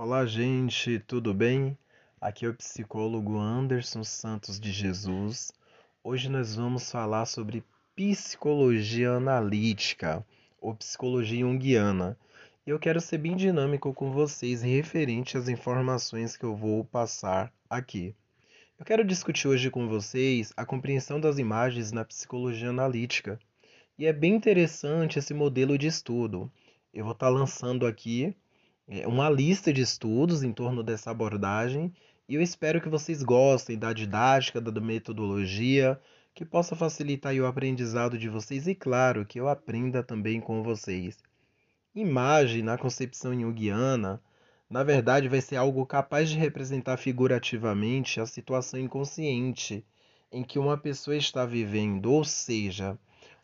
Olá, gente, tudo bem? Aqui é o psicólogo Anderson Santos de Jesus. Hoje nós vamos falar sobre psicologia analítica ou psicologia junguiana. E eu quero ser bem dinâmico com vocês referente às informações que eu vou passar aqui. Eu quero discutir hoje com vocês a compreensão das imagens na psicologia analítica. E é bem interessante esse modelo de estudo. Eu vou estar lançando aqui uma lista de estudos em torno dessa abordagem e eu espero que vocês gostem da didática, da metodologia, que possa facilitar o aprendizado de vocês e, claro, que eu aprenda também com vocês. Imagem, na concepção junguiana, na verdade, vai ser algo capaz de representar figurativamente a situação inconsciente em que uma pessoa está vivendo, ou seja,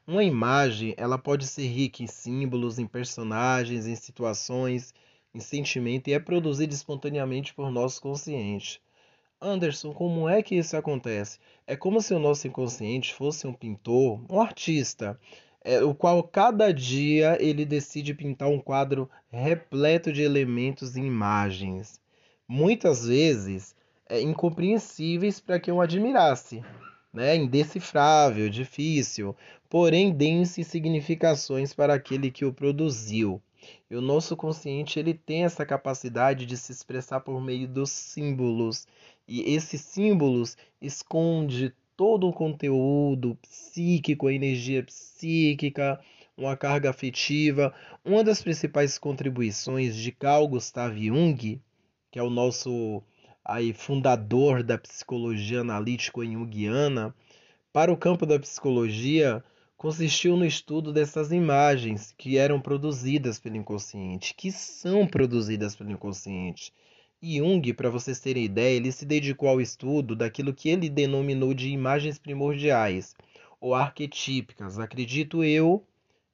uma imagem ela pode ser rica em símbolos, em personagens, em situações em sentimento e é produzido espontaneamente por nosso consciente. Anderson, como é que isso acontece? É como se o nosso inconsciente fosse um pintor, um artista, é, o qual cada dia ele decide pintar um quadro repleto de elementos e imagens, muitas vezes é, incompreensíveis para quem o admirasse, né? indecifrável, difícil, porém denso em significações para aquele que o produziu. E o nosso consciente ele tem essa capacidade de se expressar por meio dos símbolos. E esses símbolos esconde todo o conteúdo psíquico, a energia psíquica, uma carga afetiva. Uma das principais contribuições de Carl Gustav Jung, que é o nosso aí fundador da psicologia analítico junguiana, para o campo da psicologia, consistiu no estudo dessas imagens que eram produzidas pelo inconsciente, que são produzidas pelo inconsciente. Jung, para vocês terem ideia, ele se dedicou ao estudo daquilo que ele denominou de imagens primordiais ou arquetípicas. Acredito eu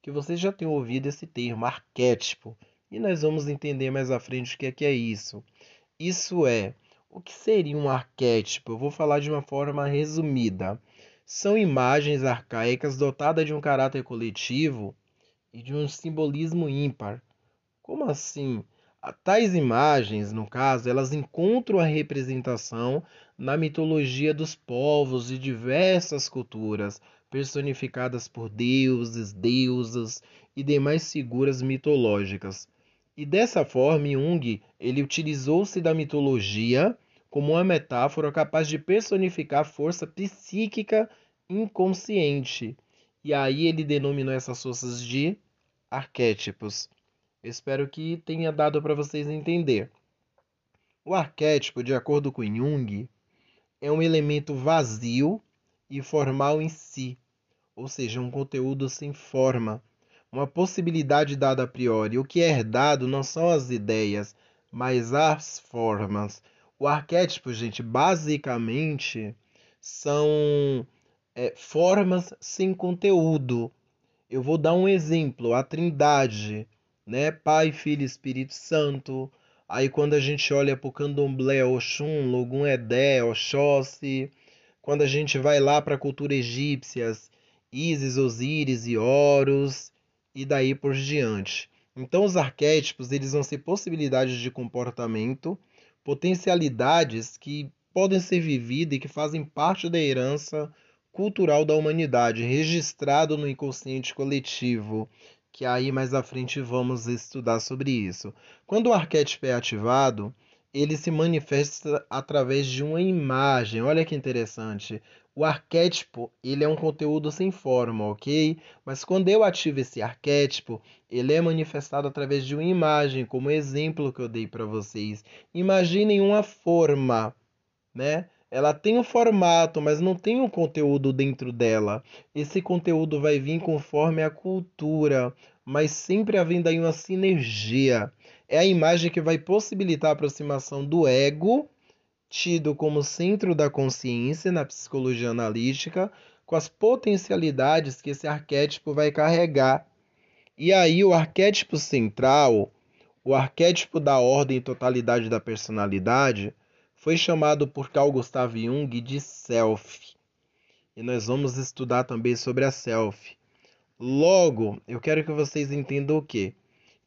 que vocês já tenham ouvido esse termo, arquétipo, e nós vamos entender mais à frente o que é, que é isso. Isso é, o que seria um arquétipo? Eu vou falar de uma forma resumida são imagens arcaicas dotadas de um caráter coletivo e de um simbolismo ímpar. Como assim? Tais imagens, no caso, elas encontram a representação na mitologia dos povos de diversas culturas, personificadas por deuses, deusas e demais figuras mitológicas. E dessa forma, Jung ele utilizou-se da mitologia como uma metáfora capaz de personificar a força psíquica inconsciente. E aí ele denominou essas forças de arquétipos. Espero que tenha dado para vocês entender. O arquétipo, de acordo com Jung, é um elemento vazio e formal em si, ou seja, um conteúdo sem forma, uma possibilidade dada a priori. O que é herdado não são as ideias, mas as formas. O arquétipo, gente, basicamente são é, formas sem conteúdo. Eu vou dar um exemplo: a Trindade, né? Pai, Filho Espírito Santo. Aí quando a gente olha para o Candomblé, Oxum, Logum Edé, Oxóssi, quando a gente vai lá para a cultura egípcia, Ísis, Osíris e Horus, e daí por diante. Então os arquétipos eles vão ser possibilidades de comportamento potencialidades que podem ser vividas e que fazem parte da herança cultural da humanidade, registrado no inconsciente coletivo, que aí mais à frente vamos estudar sobre isso. Quando o arquétipo é ativado, ele se manifesta através de uma imagem. Olha que interessante. O arquétipo, ele é um conteúdo sem forma, ok? Mas quando eu ativo esse arquétipo, ele é manifestado através de uma imagem, como exemplo que eu dei para vocês. Imaginem uma forma, né? Ela tem um formato, mas não tem um conteúdo dentro dela. Esse conteúdo vai vir conforme a cultura, mas sempre havendo aí uma sinergia. É a imagem que vai possibilitar a aproximação do ego tido como centro da consciência na psicologia analítica, com as potencialidades que esse arquétipo vai carregar. E aí, o arquétipo central, o arquétipo da ordem e totalidade da personalidade, foi chamado por Carl Gustav Jung de self. E nós vamos estudar também sobre a self. Logo, eu quero que vocês entendam o que?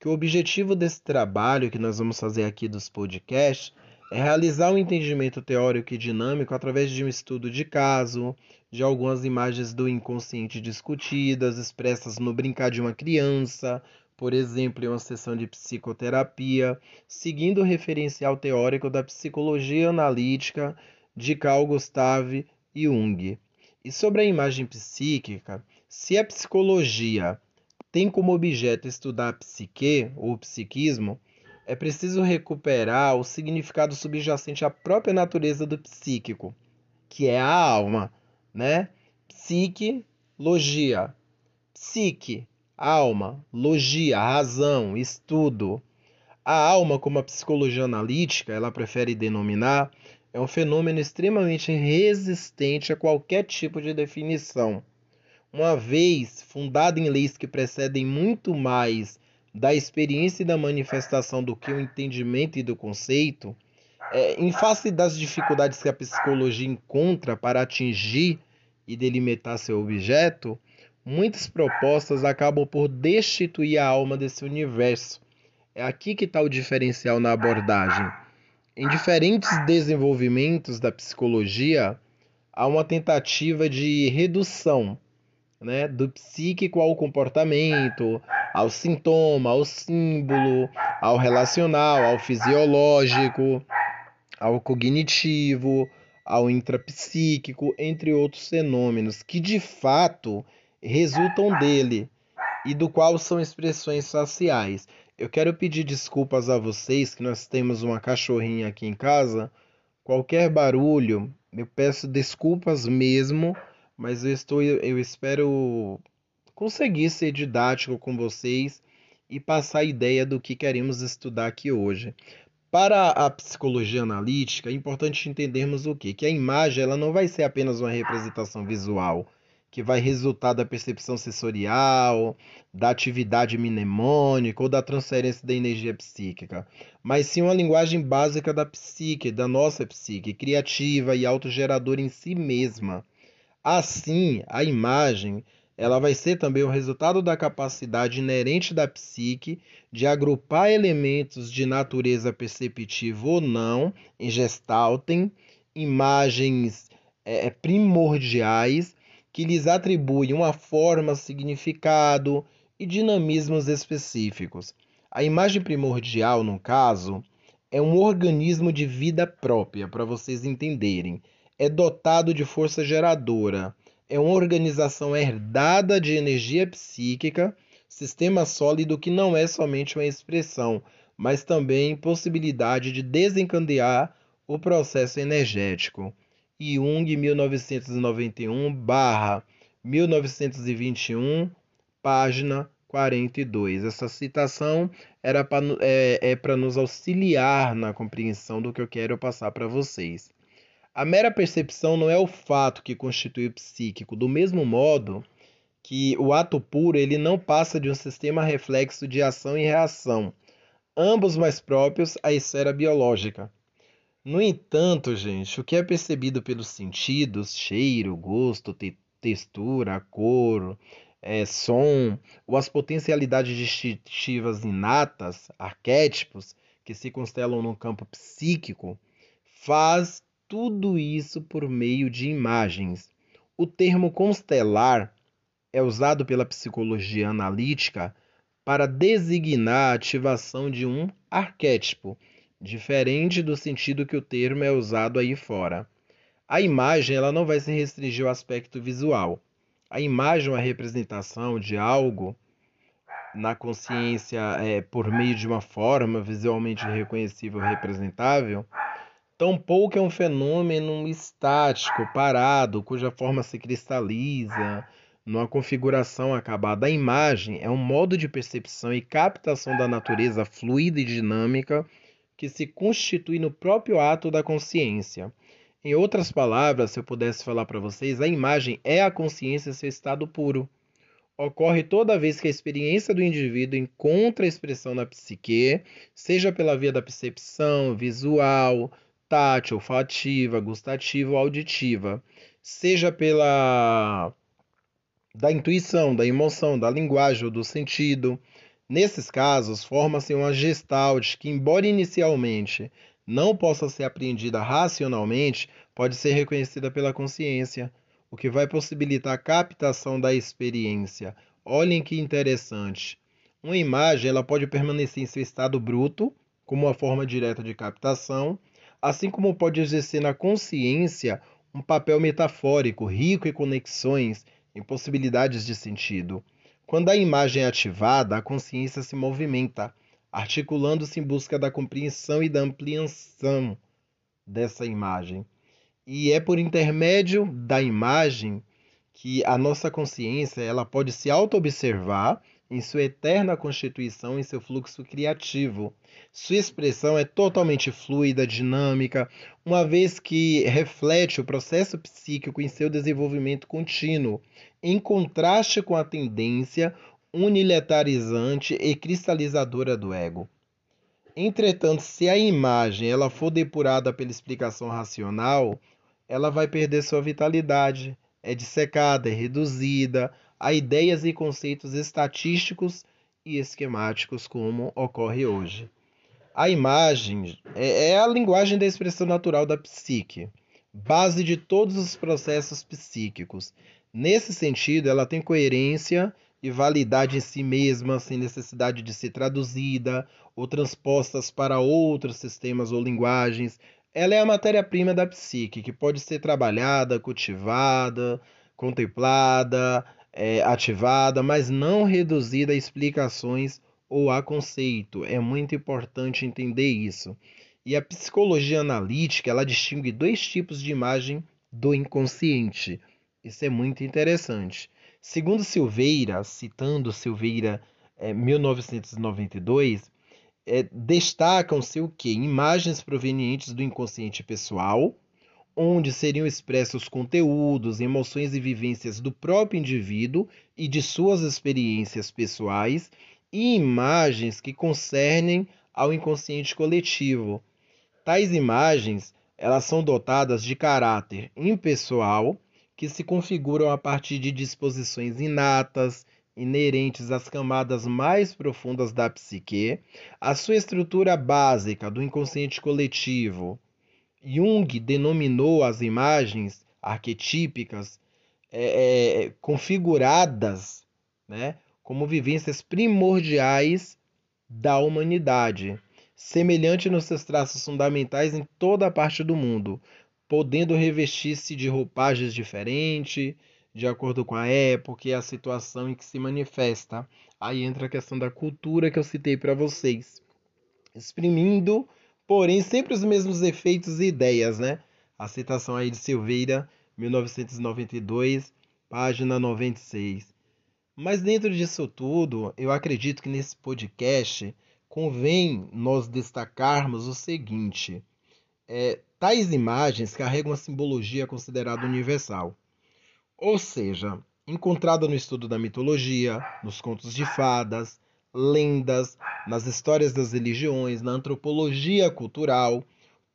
que o objetivo desse trabalho que nós vamos fazer aqui dos podcasts é realizar um entendimento teórico e dinâmico através de um estudo de caso, de algumas imagens do inconsciente discutidas, expressas no brincar de uma criança, por exemplo, em uma sessão de psicoterapia, seguindo o referencial teórico da psicologia analítica de Carl Gustav Jung. E sobre a imagem psíquica, se a psicologia tem como objeto estudar a psique ou psiquismo, é preciso recuperar o significado subjacente à própria natureza do psíquico, que é a alma, né? Psique, logia. Psique, alma, logia, razão, estudo. A alma, como a psicologia analítica, ela prefere denominar, é um fenômeno extremamente resistente a qualquer tipo de definição. Uma vez fundada em leis que precedem muito mais da experiência e da manifestação do que o entendimento e do conceito, é, em face das dificuldades que a psicologia encontra para atingir e delimitar seu objeto, muitas propostas acabam por destituir a alma desse universo. É aqui que está o diferencial na abordagem. Em diferentes desenvolvimentos da psicologia, há uma tentativa de redução né, do psíquico ao comportamento, ao sintoma, ao símbolo, ao relacional, ao fisiológico, ao cognitivo, ao intrapsíquico, entre outros fenômenos que de fato resultam dele e do qual são expressões faciais. Eu quero pedir desculpas a vocês que nós temos uma cachorrinha aqui em casa. Qualquer barulho, eu peço desculpas mesmo, mas eu estou eu espero conseguir ser didático com vocês e passar a ideia do que queremos estudar aqui hoje. Para a psicologia analítica, é importante entendermos o quê? Que a imagem ela não vai ser apenas uma representação visual, que vai resultar da percepção sensorial, da atividade mnemônica ou da transferência da energia psíquica, mas sim uma linguagem básica da psique, da nossa psique, criativa e autogeradora em si mesma. Assim, a imagem ela vai ser também o resultado da capacidade inerente da psique de agrupar elementos de natureza perceptiva ou não em gestaltem, imagens é, primordiais que lhes atribuem uma forma, significado e dinamismos específicos. A imagem primordial, no caso, é um organismo de vida própria, para vocês entenderem. É dotado de força geradora é uma organização herdada de energia psíquica, sistema sólido que não é somente uma expressão, mas também possibilidade de desencadear o processo energético. Jung, 1991/1921, página 42. Essa citação era é, é para nos auxiliar na compreensão do que eu quero passar para vocês. A mera percepção não é o fato que constitui o psíquico, do mesmo modo que o ato puro ele não passa de um sistema reflexo de ação e reação, ambos mais próprios à esfera biológica. No entanto, gente, o que é percebido pelos sentidos, cheiro, gosto, te textura, cor, é, som, ou as potencialidades distintivas inatas, arquétipos, que se constelam no campo psíquico, faz tudo isso por meio de imagens. O termo constelar é usado pela psicologia analítica para designar a ativação de um arquétipo, diferente do sentido que o termo é usado aí fora. A imagem ela não vai se restringir ao aspecto visual. A imagem é uma representação de algo na consciência é, por meio de uma forma visualmente reconhecível representável Tampouco é um fenômeno estático, parado, cuja forma se cristaliza numa configuração acabada. A imagem é um modo de percepção e captação da natureza fluida e dinâmica que se constitui no próprio ato da consciência. Em outras palavras, se eu pudesse falar para vocês, a imagem é a consciência seu estado puro. Ocorre toda vez que a experiência do indivíduo encontra expressão na psique, seja pela via da percepção visual, tátil, olfativa, gustativa ou auditiva, seja pela da intuição, da emoção, da linguagem ou do sentido, Nesses casos, forma-se uma gestalt que, embora inicialmente não possa ser apreendida racionalmente, pode ser reconhecida pela consciência, o que vai possibilitar a captação da experiência. Olhem que interessante. Uma imagem ela pode permanecer em seu estado bruto, como uma forma direta de captação, assim como pode exercer na consciência um papel metafórico, rico em conexões, em possibilidades de sentido. Quando a imagem é ativada, a consciência se movimenta, articulando-se em busca da compreensão e da ampliação dessa imagem. E é por intermédio da imagem que a nossa consciência ela pode se auto-observar em sua eterna constituição, em seu fluxo criativo. Sua expressão é totalmente fluida, dinâmica, uma vez que reflete o processo psíquico em seu desenvolvimento contínuo, em contraste com a tendência unilaterizante e cristalizadora do ego. Entretanto, se a imagem ela for depurada pela explicação racional, ela vai perder sua vitalidade, é dissecada, é reduzida, a ideias e conceitos estatísticos e esquemáticos como ocorre hoje. A imagem é, é a linguagem da expressão natural da psique, base de todos os processos psíquicos. Nesse sentido, ela tem coerência e validade em si mesma, sem necessidade de ser traduzida ou transpostas para outros sistemas ou linguagens. Ela é a matéria-prima da psique, que pode ser trabalhada, cultivada, contemplada, é, ativada, mas não reduzida a explicações ou a conceito. É muito importante entender isso. E a psicologia analítica ela distingue dois tipos de imagem do inconsciente. Isso é muito interessante. Segundo Silveira, citando Silveira é, 1992, é, destacam-se o que? Imagens provenientes do inconsciente pessoal, onde seriam expressos conteúdos, emoções e vivências do próprio indivíduo e de suas experiências pessoais e imagens que concernem ao inconsciente coletivo. Tais imagens, elas são dotadas de caráter impessoal, que se configuram a partir de disposições inatas, inerentes às camadas mais profundas da psique, a sua estrutura básica do inconsciente coletivo, Jung denominou as imagens arquetípicas é, é, configuradas né, como vivências primordiais da humanidade, semelhante nos seus traços fundamentais em toda a parte do mundo, podendo revestir-se de roupagens diferentes, de acordo com a época e a situação em que se manifesta. Aí entra a questão da cultura que eu citei para vocês, exprimindo porém sempre os mesmos efeitos e ideias, né? A citação aí de Silveira, 1992, página 96. Mas dentro disso tudo, eu acredito que nesse podcast convém nós destacarmos o seguinte: é, tais imagens carregam a simbologia considerada universal, ou seja, encontrada no estudo da mitologia, nos contos de fadas, lendas, nas histórias das religiões, na antropologia cultural.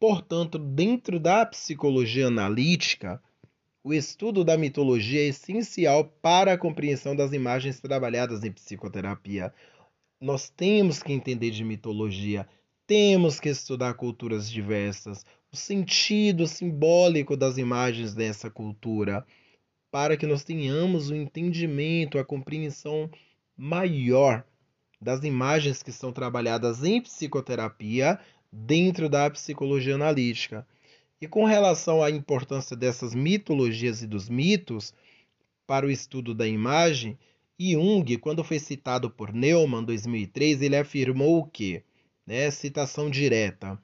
Portanto, dentro da psicologia analítica, o estudo da mitologia é essencial para a compreensão das imagens trabalhadas em psicoterapia. Nós temos que entender de mitologia, temos que estudar culturas diversas, o sentido simbólico das imagens dessa cultura, para que nós tenhamos o entendimento, a compreensão maior das imagens que são trabalhadas em psicoterapia dentro da psicologia analítica. E com relação à importância dessas mitologias e dos mitos para o estudo da imagem, Jung, quando foi citado por Neumann em 2003, ele afirmou que? Né, citação direta.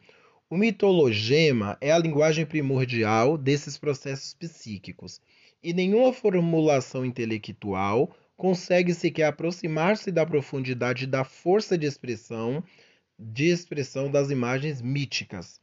O mitologema é a linguagem primordial desses processos psíquicos, e nenhuma formulação intelectual consegue sequer aproximar-se da profundidade da força de expressão de expressão das imagens míticas.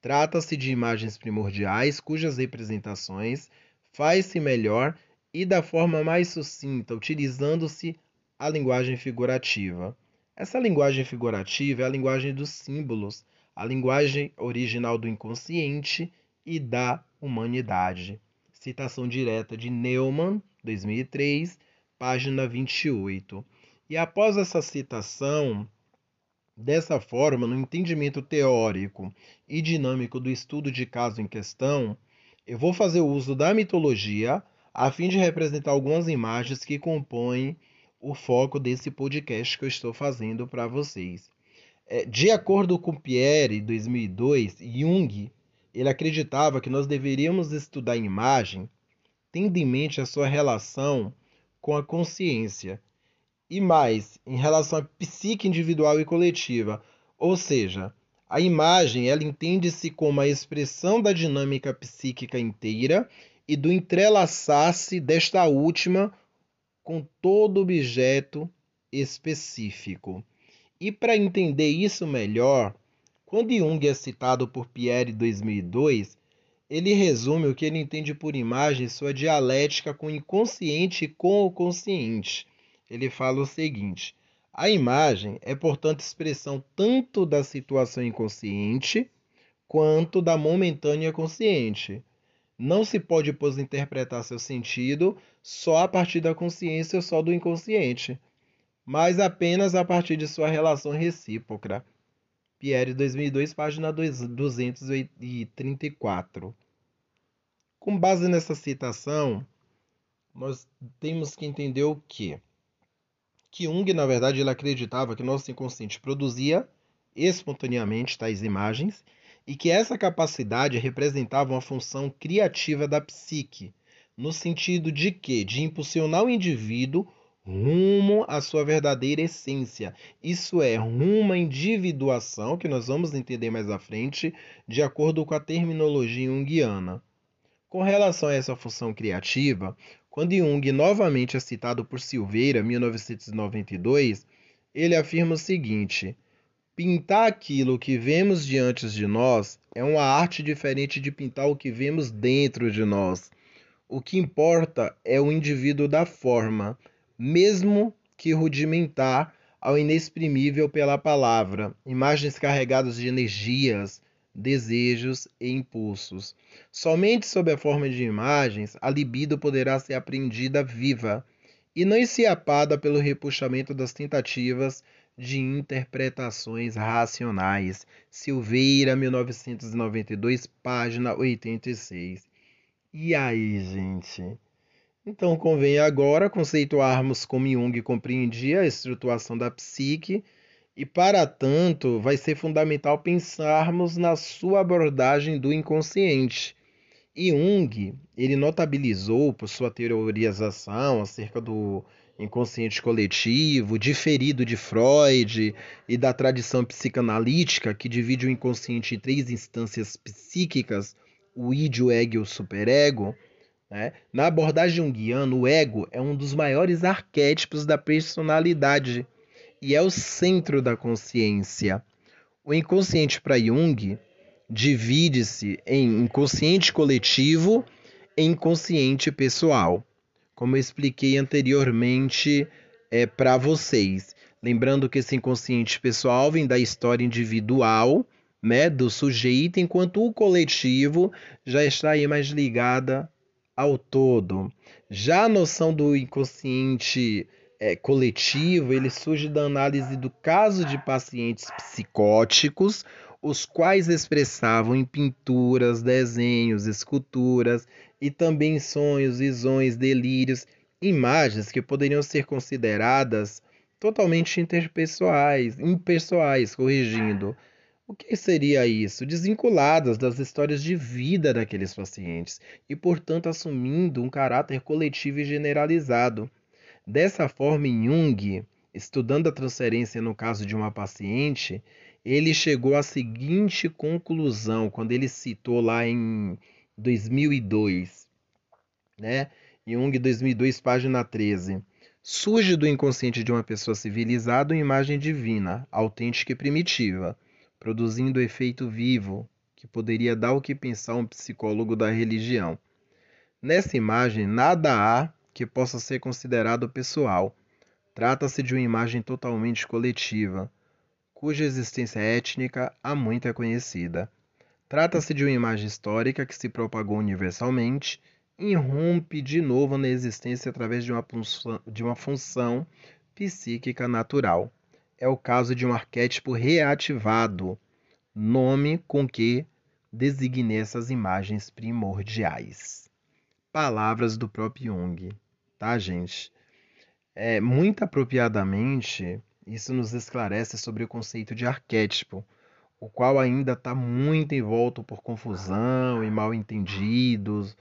Trata-se de imagens primordiais cujas representações faz-se melhor e da forma mais sucinta, utilizando-se a linguagem figurativa. Essa linguagem figurativa é a linguagem dos símbolos, a linguagem original do inconsciente e da humanidade. Citação direta de Neumann, 2003, página 28. E após essa citação, dessa forma, no entendimento teórico e dinâmico do estudo de caso em questão, eu vou fazer uso da mitologia a fim de representar algumas imagens que compõem o foco desse podcast que eu estou fazendo para vocês. É, de acordo com Pierre, 2002, Jung, ele acreditava que nós deveríamos estudar a imagem tendo em mente a sua relação com a consciência e mais em relação à psique individual e coletiva, ou seja, a imagem ela entende-se como a expressão da dinâmica psíquica inteira e do entrelaçar-se desta última com todo objeto específico. E para entender isso melhor, quando Jung é citado por Pierre em 2002, ele resume o que ele entende por imagem sua dialética com o inconsciente e com o consciente ele fala o seguinte: a imagem é, portanto, expressão tanto da situação inconsciente quanto da momentânea consciente. Não se pode, pois, interpretar seu sentido só a partir da consciência ou só do inconsciente, mas apenas a partir de sua relação recíproca. Pierre, 2002, página 234. Com base nessa citação, nós temos que entender o que? que Jung, na verdade, ele acreditava que nosso inconsciente produzia espontaneamente tais imagens e que essa capacidade representava uma função criativa da psique, no sentido de que de impulsionar o indivíduo rumo à sua verdadeira essência. Isso é, rumo à individuação, que nós vamos entender mais à frente, de acordo com a terminologia junguiana. Com relação a essa função criativa, quando Jung novamente é citado por Silveira, 1992, ele afirma o seguinte: pintar aquilo que vemos diante de nós é uma arte diferente de pintar o que vemos dentro de nós. O que importa é o indivíduo da forma, mesmo que rudimentar ao inexprimível pela palavra, imagens carregadas de energias, desejos e impulsos. Somente sob a forma de imagens, a libido poderá ser apreendida viva e não enciapada pelo repuxamento das tentativas de interpretações racionais. Silveira, 1992, página 86. E aí, gente? Então convém agora conceituarmos como Jung compreendia a estruturação da psique e, para tanto, vai ser fundamental pensarmos na sua abordagem do inconsciente. Jung, ele notabilizou por sua teorização acerca do inconsciente coletivo, diferido de Freud e da tradição psicanalítica que divide o inconsciente em três instâncias psíquicas, o id, o ego e o superego. Né? Na abordagem junguiana, o ego é um dos maiores arquétipos da personalidade e é o centro da consciência. O inconsciente para Jung divide-se em inconsciente coletivo e inconsciente pessoal, como eu expliquei anteriormente é, para vocês. Lembrando que esse inconsciente pessoal vem da história individual, né, do sujeito, enquanto o coletivo já está aí mais ligada ao todo. Já a noção do inconsciente é, coletivo ele surge da análise do caso de pacientes psicóticos, os quais expressavam em pinturas, desenhos, esculturas e também sonhos, visões, delírios, imagens que poderiam ser consideradas totalmente interpessoais, impessoais, corrigindo. O que seria isso? Desvinculadas das histórias de vida daqueles pacientes e, portanto, assumindo um caráter coletivo e generalizado. Dessa forma, Jung, estudando a transferência no caso de uma paciente, ele chegou à seguinte conclusão quando ele citou lá em 2002, né? Jung 2002, página 13. Surge do inconsciente de uma pessoa civilizada uma imagem divina, autêntica e primitiva, produzindo efeito vivo que poderia dar o que pensar um psicólogo da religião. Nessa imagem, nada há que possa ser considerado pessoal. Trata-se de uma imagem totalmente coletiva, cuja existência étnica há muito é conhecida. Trata-se de uma imagem histórica que se propagou universalmente e irrompe de novo na existência através de uma, função, de uma função psíquica natural. É o caso de um arquétipo reativado, nome com que designei essas imagens primordiais. Palavras do próprio Jung, tá, gente? É, muito apropriadamente, isso nos esclarece sobre o conceito de arquétipo, o qual ainda está muito envolto por confusão e mal entendidos.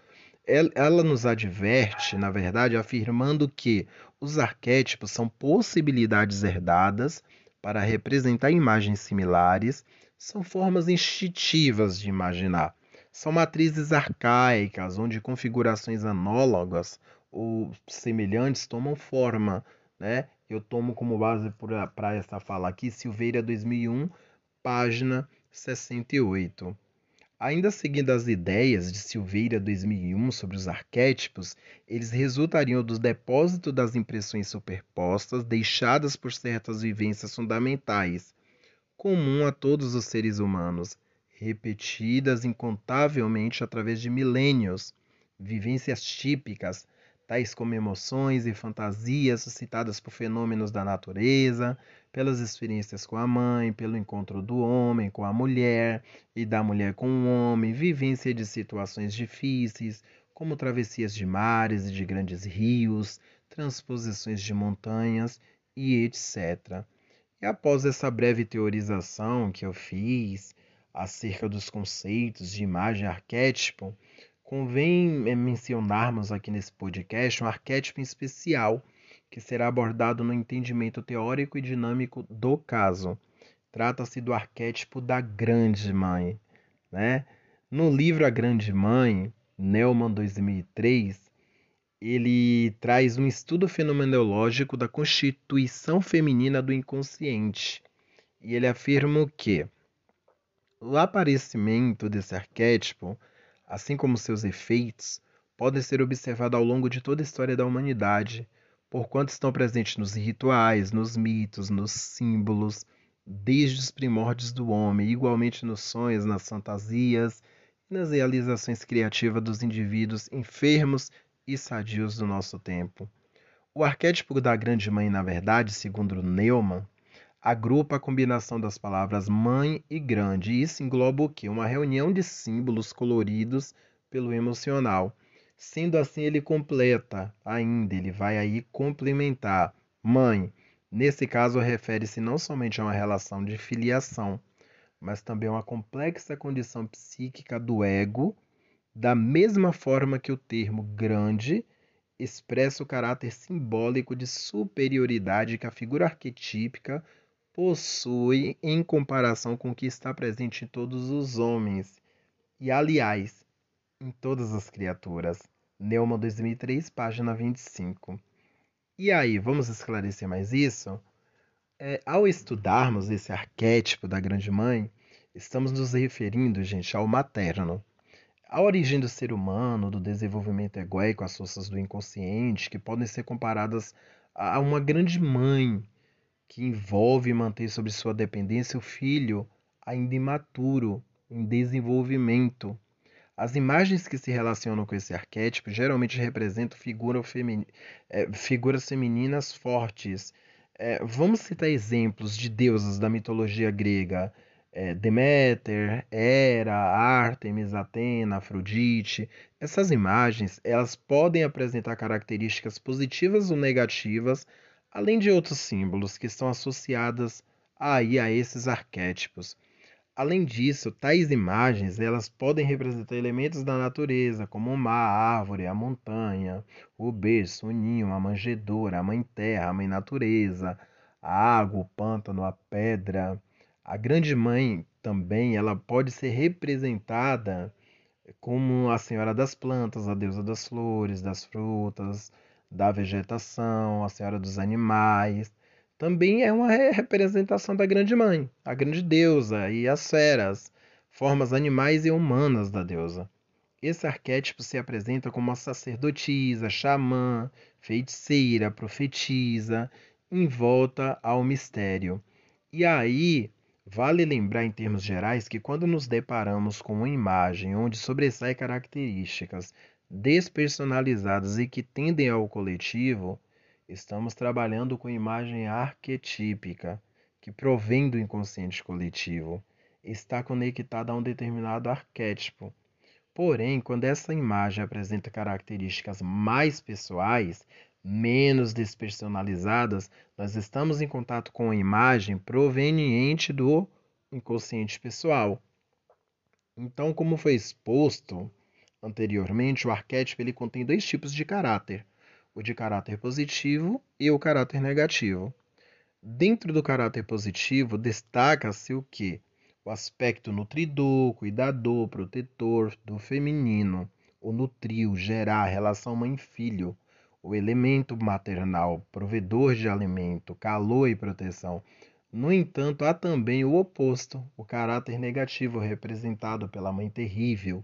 Ela nos adverte, na verdade, afirmando que os arquétipos são possibilidades herdadas para representar imagens similares, são formas instintivas de imaginar. São matrizes arcaicas, onde configurações análogas ou semelhantes tomam forma, né? Eu tomo como base para essa fala aqui Silveira 2001, página 68. Ainda seguindo as ideias de Silveira 2001 sobre os arquétipos, eles resultariam do depósito das impressões superpostas deixadas por certas vivências fundamentais, comum a todos os seres humanos, repetidas incontavelmente através de milênios, vivências típicas tais como emoções e fantasias suscitadas por fenômenos da natureza, pelas experiências com a mãe, pelo encontro do homem com a mulher e da mulher com o homem, vivência de situações difíceis, como travessias de mares e de grandes rios, transposições de montanhas e etc. E após essa breve teorização que eu fiz acerca dos conceitos de imagem arquétipo, Convém eh, mencionarmos aqui nesse podcast um arquétipo especial que será abordado no entendimento teórico e dinâmico do caso. Trata-se do arquétipo da Grande Mãe. Né? No livro A Grande Mãe, Neumann 2003, ele traz um estudo fenomenológico da constituição feminina do inconsciente. E ele afirma que o aparecimento desse arquétipo assim como seus efeitos, podem ser observados ao longo de toda a história da humanidade, porquanto estão presentes nos rituais, nos mitos, nos símbolos, desde os primórdios do homem, igualmente nos sonhos, nas fantasias e nas realizações criativas dos indivíduos enfermos e sadios do nosso tempo. O arquétipo da Grande Mãe, na verdade, segundo Neumann, agrupa a combinação das palavras mãe e grande. Isso engloba o quê? Uma reunião de símbolos coloridos pelo emocional. Sendo assim, ele completa ainda, ele vai aí complementar. Mãe, nesse caso, refere-se não somente a uma relação de filiação, mas também a uma complexa condição psíquica do ego, da mesma forma que o termo grande expressa o caráter simbólico de superioridade que a figura arquetípica possui em comparação com o que está presente em todos os homens e, aliás, em todas as criaturas. Neumann 2003, página 25. E aí, vamos esclarecer mais isso? É, ao estudarmos esse arquétipo da Grande Mãe, estamos nos referindo, gente, ao materno. A origem do ser humano, do desenvolvimento egóico, as forças do inconsciente, que podem ser comparadas a uma grande mãe que envolve manter sob sua dependência o filho ainda imaturo, em desenvolvimento. As imagens que se relacionam com esse arquétipo geralmente representam figura é, figuras femininas fortes. É, vamos citar exemplos de deusas da mitologia grega. É, Deméter, Hera, Ártemis, Atena, Afrodite. Essas imagens elas podem apresentar características positivas ou negativas além de outros símbolos que estão associados aí a esses arquétipos. Além disso, tais imagens elas podem representar elementos da natureza, como o mar, a árvore, a montanha, o berço, o ninho, a manjedoura, a mãe terra, a mãe natureza, a água, o pântano, a pedra. A grande mãe também ela pode ser representada como a senhora das plantas, a deusa das flores, das frutas, da vegetação, a Senhora dos Animais. Também é uma representação da Grande Mãe, a Grande Deusa e as feras, formas animais e humanas da deusa. Esse arquétipo se apresenta como uma sacerdotisa, xamã, feiticeira, profetisa, em volta ao mistério. E aí, vale lembrar em termos gerais que quando nos deparamos com uma imagem onde sobressai características despersonalizadas e que tendem ao coletivo, Estamos trabalhando com imagem arquetípica, que provém do inconsciente coletivo, está conectada a um determinado arquétipo. Porém, quando essa imagem apresenta características mais pessoais, menos despersonalizadas, nós estamos em contato com a imagem proveniente do inconsciente pessoal. Então, como foi exposto anteriormente, o arquétipo ele contém dois tipos de caráter: o de caráter positivo e o caráter negativo. Dentro do caráter positivo, destaca-se o que? O aspecto nutridor, cuidador, protetor do feminino, o nutrio, gerar, relação mãe-filho, o elemento maternal, provedor de alimento, calor e proteção. No entanto, há também o oposto, o caráter negativo representado pela mãe terrível,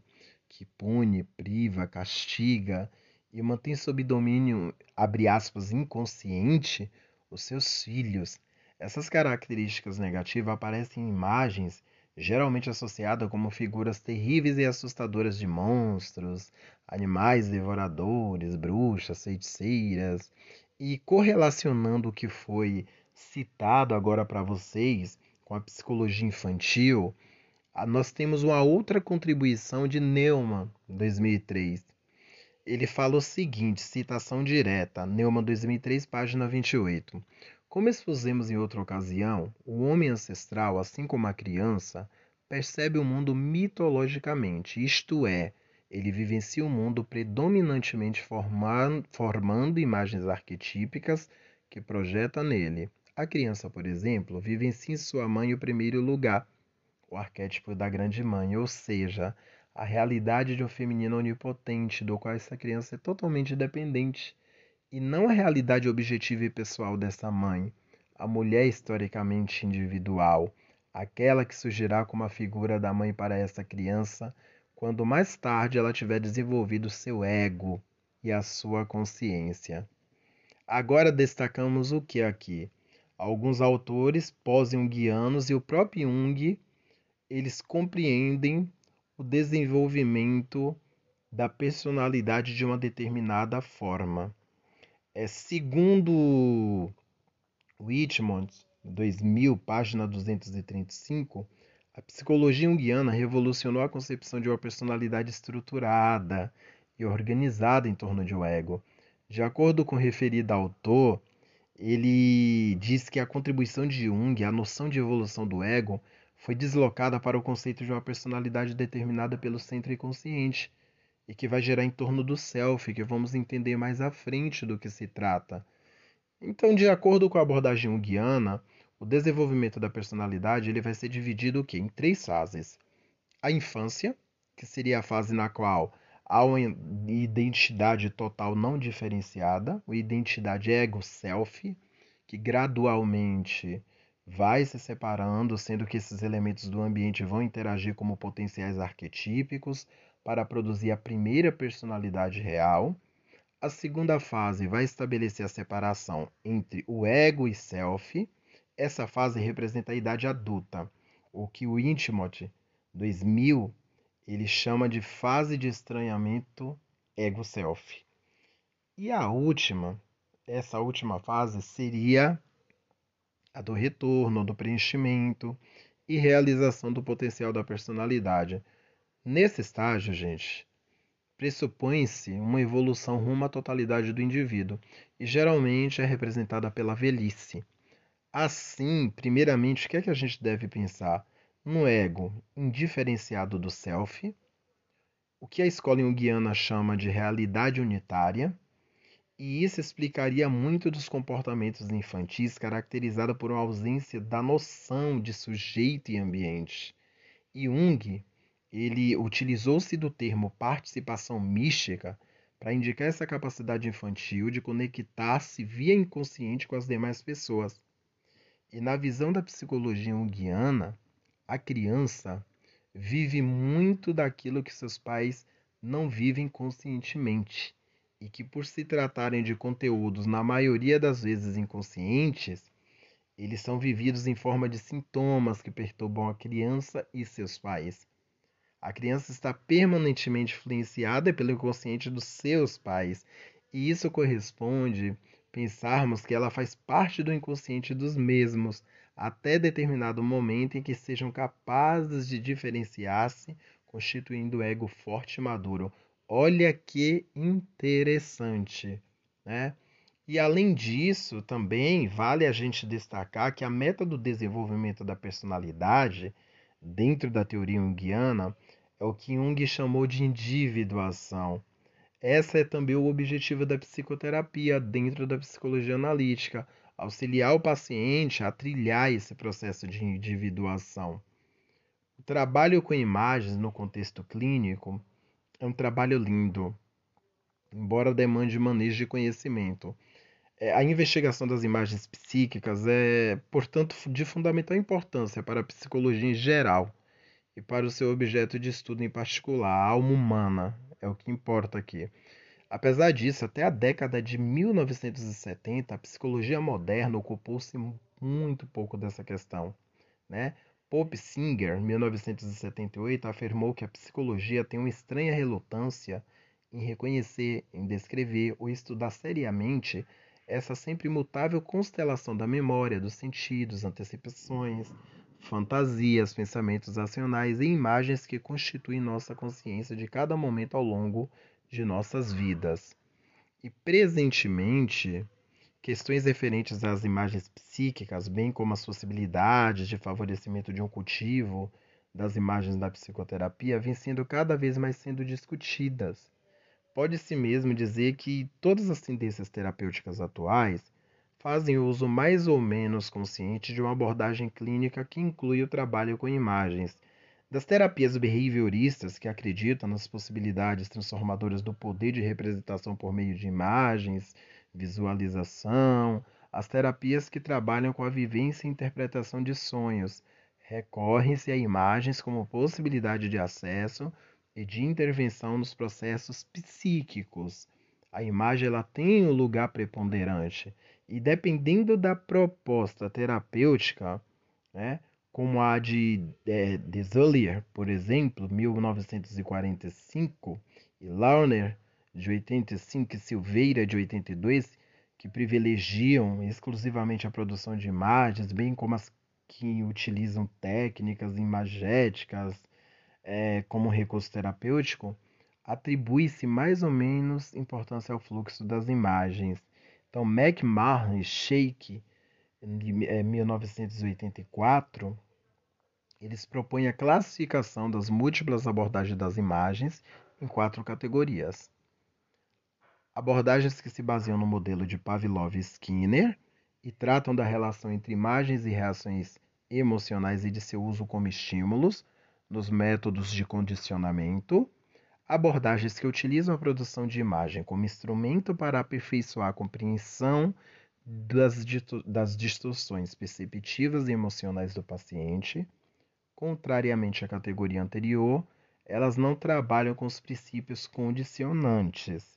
que pune, priva, castiga e mantém sob domínio, abre aspas, inconsciente os seus filhos. Essas características negativas aparecem em imagens geralmente associadas como figuras terríveis e assustadoras de monstros, animais devoradores, bruxas, feiticeiras, e correlacionando o que foi citado agora para vocês com a psicologia infantil, nós temos uma outra contribuição de Neumann, 2003. Ele fala o seguinte, citação direta, Neumann 2003, página 28. Como expusemos em outra ocasião, o homem ancestral, assim como a criança, percebe o mundo mitologicamente, isto é, ele vivencia o mundo predominantemente formando, formando imagens arquetípicas que projeta nele. A criança, por exemplo, vivencia em sua mãe o primeiro lugar, o arquétipo da grande mãe, ou seja, a realidade de um feminino onipotente, do qual essa criança é totalmente dependente, e não a realidade objetiva e pessoal dessa mãe, a mulher historicamente individual, aquela que surgirá como a figura da mãe para essa criança quando mais tarde ela tiver desenvolvido seu ego e a sua consciência. Agora destacamos o que aqui? Alguns autores pós-jungianos e o próprio Jung, eles compreendem o desenvolvimento da personalidade de uma determinada forma. É segundo Whitmont, 2000, página 235, a psicologia junguiana revolucionou a concepção de uma personalidade estruturada e organizada em torno de um ego. De acordo com o referido autor, ele diz que a contribuição de Jung à noção de evolução do ego foi deslocada para o conceito de uma personalidade determinada pelo centro inconsciente e que vai gerar em torno do self, que vamos entender mais à frente do que se trata. Então, de acordo com a abordagem junguiana, o desenvolvimento da personalidade ele vai ser dividido quê? em três fases. A infância, que seria a fase na qual há uma identidade total não diferenciada, uma identidade ego-self, que gradualmente vai se separando, sendo que esses elementos do ambiente vão interagir como potenciais arquetípicos para produzir a primeira personalidade real. A segunda fase vai estabelecer a separação entre o ego e self, essa fase representa a idade adulta, o que o Intimate 2000 ele chama de fase de estranhamento ego-self. E a última, essa última fase seria a do retorno, do preenchimento e realização do potencial da personalidade. Nesse estágio, gente, pressupõe-se uma evolução rumo à totalidade do indivíduo e geralmente é representada pela velhice. Assim, primeiramente, o que é que a gente deve pensar? No ego indiferenciado do self, o que a escola junguiana chama de realidade unitária, e isso explicaria muito dos comportamentos infantis caracterizada por uma ausência da noção de sujeito e ambiente. Jung, ele utilizou-se do termo participação mística para indicar essa capacidade infantil de conectar-se via inconsciente com as demais pessoas e na visão da psicologia junguiana, a criança vive muito daquilo que seus pais não vivem conscientemente e que, por se tratarem de conteúdos na maioria das vezes inconscientes, eles são vividos em forma de sintomas que perturbam a criança e seus pais. A criança está permanentemente influenciada pelo inconsciente dos seus pais, e isso corresponde pensarmos que ela faz parte do inconsciente dos mesmos, até determinado momento em que sejam capazes de diferenciar-se, constituindo o ego forte e maduro. Olha que interessante, né? E além disso, também vale a gente destacar que a meta do desenvolvimento da personalidade, dentro da teoria junguiana, é o que Jung chamou de individuação. Essa é também o objetivo da psicoterapia dentro da psicologia analítica, auxiliar o paciente a trilhar esse processo de individuação. O trabalho com imagens no contexto clínico é um trabalho lindo, embora demande manejo de conhecimento. É, a investigação das imagens psíquicas é, portanto, de fundamental importância para a psicologia em geral e para o seu objeto de estudo em particular, a alma humana, é o que importa aqui. Apesar disso, até a década de 1970, a psicologia moderna ocupou-se muito pouco dessa questão. Né? Pope Singer, 1978, afirmou que a psicologia tem uma estranha relutância em reconhecer, em descrever ou estudar seriamente essa sempre imutável constelação da memória, dos sentidos, antecipações, fantasias, pensamentos racionais e imagens que constituem nossa consciência de cada momento ao longo de nossas vidas. E presentemente, questões referentes às imagens psíquicas, bem como as possibilidades de favorecimento de um cultivo das imagens da psicoterapia, vêm sendo cada vez mais sendo discutidas. Pode-se mesmo dizer que todas as tendências terapêuticas atuais fazem uso mais ou menos consciente de uma abordagem clínica que inclui o trabalho com imagens, das terapias behavioristas que acreditam nas possibilidades transformadoras do poder de representação por meio de imagens, visualização, as terapias que trabalham com a vivência e interpretação de sonhos, recorrem-se a imagens como possibilidade de acesso e de intervenção nos processos psíquicos. A imagem ela tem um lugar preponderante e dependendo da proposta terapêutica, né, como a de é, Desollier, por exemplo, 1945, e Launer, de 85, e Silveira, de 82, que privilegiam exclusivamente a produção de imagens, bem como as que utilizam técnicas imagéticas, é, como recurso terapêutico, atribui-se mais ou menos importância ao fluxo das imagens. Então, McMahon e Sheikh, em é, 1984, eles propõem a classificação das múltiplas abordagens das imagens em quatro categorias. Abordagens que se baseiam no modelo de Pavlov e Skinner e tratam da relação entre imagens e reações emocionais e de seu uso como estímulos, nos métodos de condicionamento, abordagens que utilizam a produção de imagem como instrumento para aperfeiçoar a compreensão das, das distorções perceptivas e emocionais do paciente. Contrariamente à categoria anterior, elas não trabalham com os princípios condicionantes.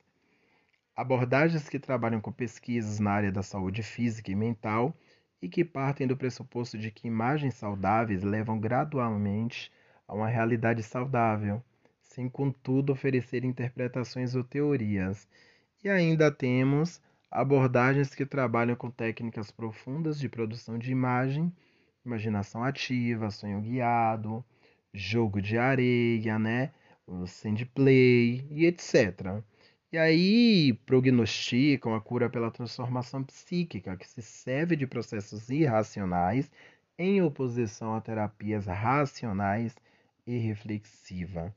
Abordagens que trabalham com pesquisas na área da saúde física e mental e que partem do pressuposto de que imagens saudáveis levam gradualmente a uma realidade saudável, sem contudo oferecer interpretações ou teorias. E ainda temos abordagens que trabalham com técnicas profundas de produção de imagem, imaginação ativa, sonho guiado, jogo de areia, né? o sandplay e etc. E aí prognosticam a cura pela transformação psíquica, que se serve de processos irracionais em oposição a terapias racionais e reflexiva.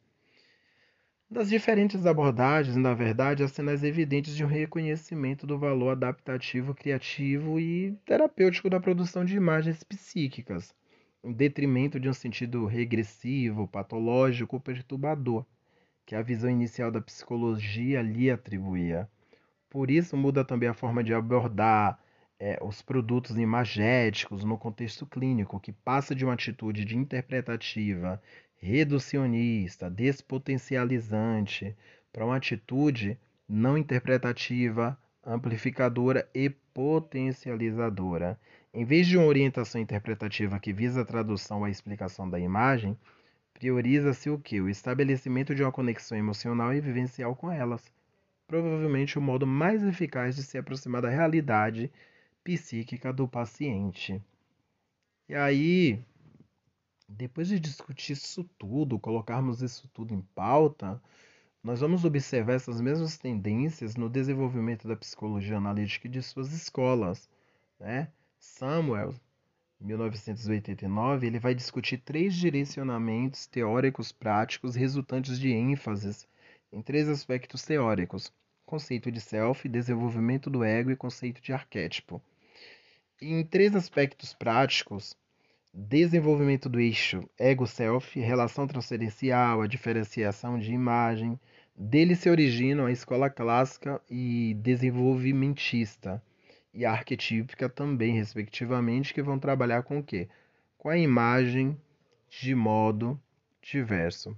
Das diferentes abordagens, na verdade, há sinais evidentes de um reconhecimento do valor adaptativo, criativo e terapêutico da produção de imagens psíquicas, em detrimento de um sentido regressivo, patológico perturbador, que a visão inicial da psicologia lhe atribuía. Por isso, muda também a forma de abordar é, os produtos imagéticos no contexto clínico, que passa de uma atitude de interpretativa reducionista, despotencializante, para uma atitude não interpretativa, amplificadora e potencializadora. Em vez de uma orientação interpretativa que visa a tradução a explicação da imagem, prioriza-se o que? O estabelecimento de uma conexão emocional e vivencial com elas. provavelmente o modo mais eficaz de se aproximar da realidade psíquica do paciente. E aí, depois de discutir isso tudo, colocarmos isso tudo em pauta, nós vamos observar essas mesmas tendências no desenvolvimento da psicologia analítica e de suas escolas. Né? Samuel, 1989, ele vai discutir três direcionamentos teóricos práticos resultantes de ênfases em três aspectos teóricos: conceito de self, desenvolvimento do ego e conceito de arquétipo. Em três aspectos práticos, desenvolvimento do eixo ego-self, relação transferencial, a diferenciação de imagem, dele se originam a escola clássica e desenvolvimentista e arquetípica também, respectivamente, que vão trabalhar com o quê? Com a imagem de modo diverso.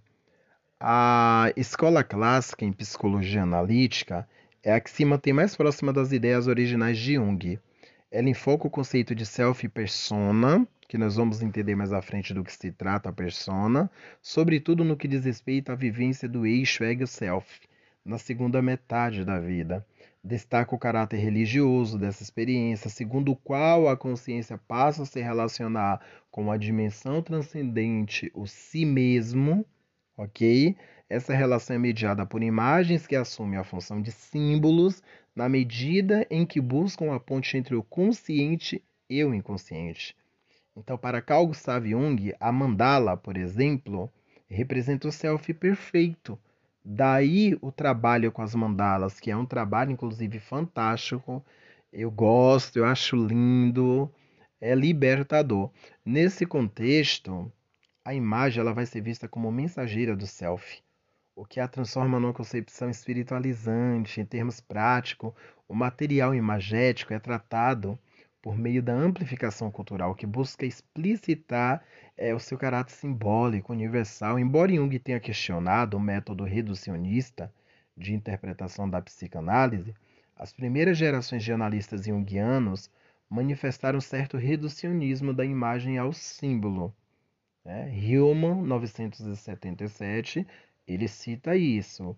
A escola clássica em psicologia analítica é a que se mantém mais próxima das ideias originais de Jung. Ela enfoca o conceito de self persona, que nós vamos entender mais à frente do que se trata a persona, sobretudo no que diz respeito à vivência do eixo ego-self, na segunda metade da vida. Destaca o caráter religioso dessa experiência, segundo o qual a consciência passa a se relacionar com a dimensão transcendente, o si mesmo, ok? Essa relação é mediada por imagens que assumem a função de símbolos na medida em que buscam a ponte entre o consciente e o inconsciente. Então, para Carl Gustav Jung, a mandala, por exemplo, representa o self perfeito. Daí o trabalho com as mandalas, que é um trabalho, inclusive, fantástico. Eu gosto, eu acho lindo, é libertador. Nesse contexto, a imagem ela vai ser vista como mensageira do self, o que a transforma numa concepção espiritualizante. Em termos práticos, o material imagético é tratado por meio da amplificação cultural, que busca explicitar é, o seu caráter simbólico, universal. Embora Jung tenha questionado o método reducionista de interpretação da psicanálise, as primeiras gerações de analistas junguianos manifestaram certo reducionismo da imagem ao símbolo. Né? Hillman, 977, ele cita isso.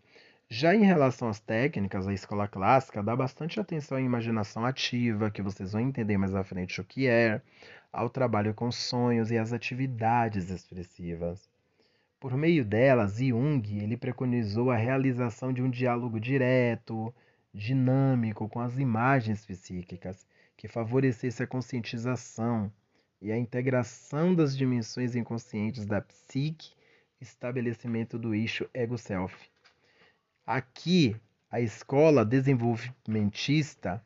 Já em relação às técnicas, a escola clássica dá bastante atenção à imaginação ativa, que vocês vão entender mais à frente o que é, ao trabalho com sonhos e às atividades expressivas. Por meio delas, Jung ele preconizou a realização de um diálogo direto, dinâmico com as imagens psíquicas, que favorecesse a conscientização e a integração das dimensões inconscientes da psique, estabelecimento do eixo ego-self. Aqui, a escola desenvolvimentista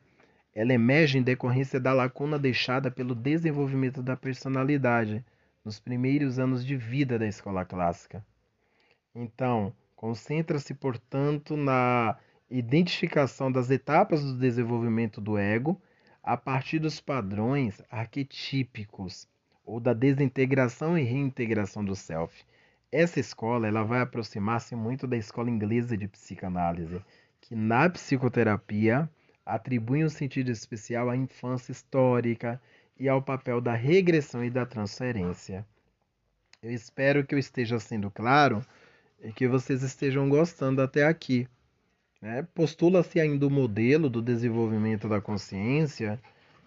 ela emerge em decorrência da lacuna deixada pelo desenvolvimento da personalidade nos primeiros anos de vida da escola clássica. Então, concentra-se, portanto, na identificação das etapas do desenvolvimento do ego a partir dos padrões arquetípicos ou da desintegração e reintegração do self, essa escola ela vai aproximar-se muito da escola inglesa de psicanálise, que na psicoterapia atribui um sentido especial à infância histórica e ao papel da regressão e da transferência. Eu espero que eu esteja sendo claro e que vocês estejam gostando até aqui. Né? Postula-se ainda o modelo do desenvolvimento da consciência,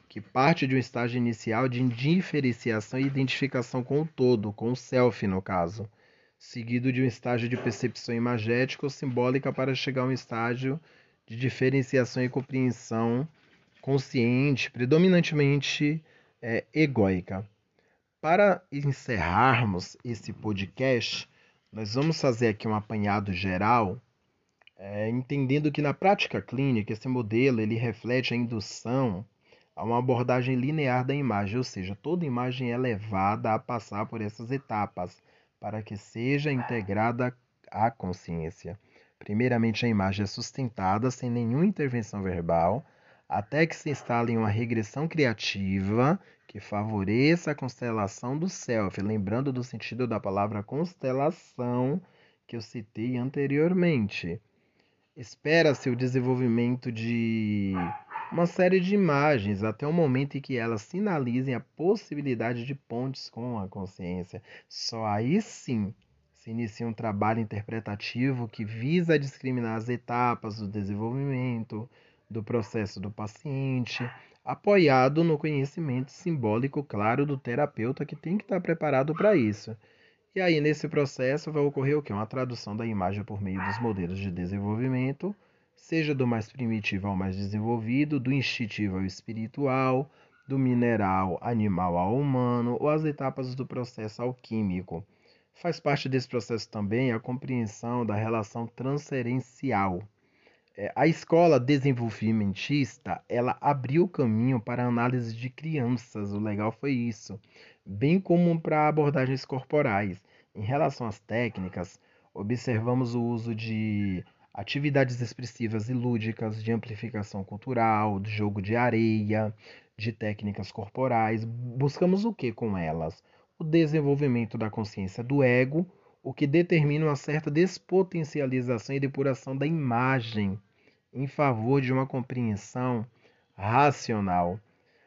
que parte de um estágio inicial de diferenciação e identificação com o todo, com o self, no caso seguido de um estágio de percepção imagética ou simbólica para chegar a um estágio de diferenciação e compreensão consciente, predominantemente é. Para encerrarmos esse podcast, nós vamos fazer aqui um apanhado geral, é, entendendo que na prática clínica esse modelo ele reflete a indução a uma abordagem linear da imagem, ou seja, toda imagem é levada a passar por essas etapas para que seja integrada à consciência. Primeiramente, a imagem é sustentada sem nenhuma intervenção verbal, até que se instale uma regressão criativa que favoreça a constelação do self, lembrando do sentido da palavra constelação que eu citei anteriormente. Espera-se o desenvolvimento de uma série de imagens até o momento em que elas sinalizem a possibilidade de pontes com a consciência. Só aí sim se inicia um trabalho interpretativo que visa discriminar as etapas do desenvolvimento do processo do paciente, apoiado no conhecimento simbólico claro do terapeuta que tem que estar preparado para isso. E aí, nesse processo, vai ocorrer o que? Uma tradução da imagem por meio dos modelos de desenvolvimento, seja do mais primitivo ao mais desenvolvido, do instintivo ao espiritual, do mineral animal ao humano, ou as etapas do processo alquímico. Faz parte desse processo também a compreensão da relação transferencial. É, a escola desenvolvimentista ela abriu o caminho para a análise de crianças, o legal foi isso, bem como para abordagens corporais. Em relação às técnicas, observamos o uso de atividades expressivas e lúdicas, de amplificação cultural, de jogo de areia, de técnicas corporais. Buscamos o que com elas? o desenvolvimento da consciência do ego, o que determina uma certa despotencialização e depuração da imagem em favor de uma compreensão racional.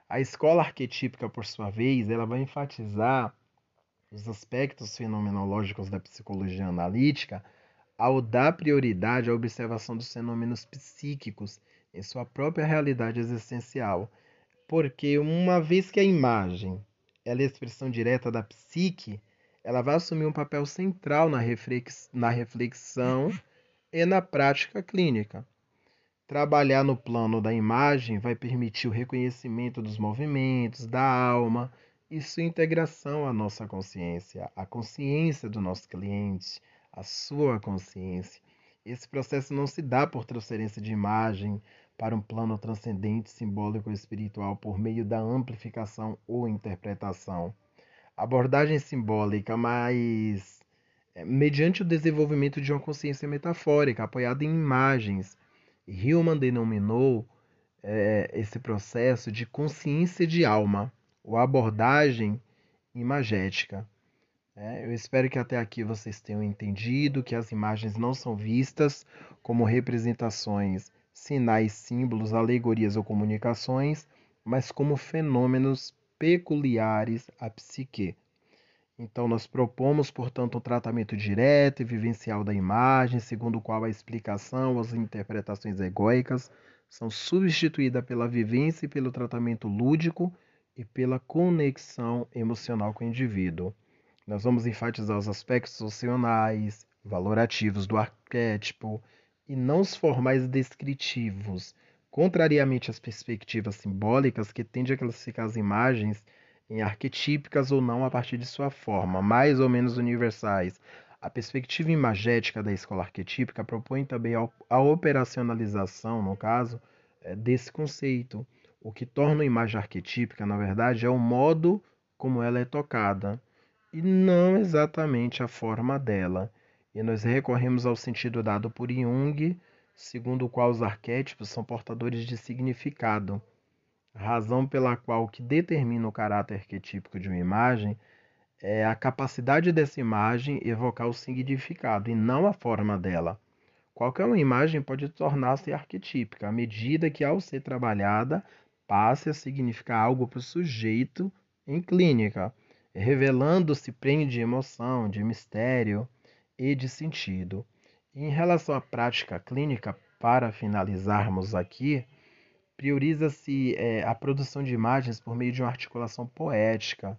A escola arquetípica, por sua vez, ela vai enfatizar os aspectos fenomenológicos da psicologia analítica ao dar prioridade à observação dos fenômenos psíquicos em sua própria realidade existencial. Porque uma vez que a imagem ela é a expressão direta da psique, ela vai assumir um papel central na, reflex, na reflexão e na prática clínica. Trabalhar no plano da imagem vai permitir o reconhecimento dos movimentos, da alma e sua integração à nossa consciência, à consciência do nosso cliente, à sua consciência. Esse processo não se dá por transferência de imagem, para um plano transcendente, simbólico ou espiritual por meio da amplificação ou interpretação. Abordagem simbólica, mas é, mediante o desenvolvimento de uma consciência metafórica apoiada em imagens. Hillman denominou é, esse processo de consciência de alma, ou abordagem imagética. É, eu espero que até aqui vocês tenham entendido que as imagens não são vistas como representações sinais, símbolos, alegorias ou comunicações, mas como fenômenos peculiares à psique. Então, nós propomos, portanto, um tratamento direto e vivencial da imagem, segundo o qual a explicação, as interpretações egóicas são substituídas pela vivência e pelo tratamento lúdico e pela conexão emocional com o indivíduo. Nós vamos enfatizar os aspectos sociais, valorativos do arquétipo, e não os formais descritivos, contrariamente às perspectivas simbólicas que tendem a classificar as imagens em arquetípicas ou não a partir de sua forma, mais ou menos universais. A perspectiva imagética da escola arquetípica propõe também a operacionalização, no caso, eh, desse conceito. O que torna a imagem arquetípica, na verdade, é o modo como ela é tocada, e não exatamente a forma dela. E nós recorremos ao sentido dado por Jung, segundo o qual os arquétipos são portadores de significado, razão pela qual o que determina o caráter arquetípico de uma imagem é a capacidade dessa imagem evocar o significado e não a forma dela. Qualquer uma imagem pode tornar-se arquetípica à medida que, ao ser trabalhada, passe a significar algo para o sujeito em clínica, revelando-se prende de emoção, de mistério, e de sentido. Em relação à prática clínica, para finalizarmos aqui, prioriza-se é, a produção de imagens por meio de uma articulação poética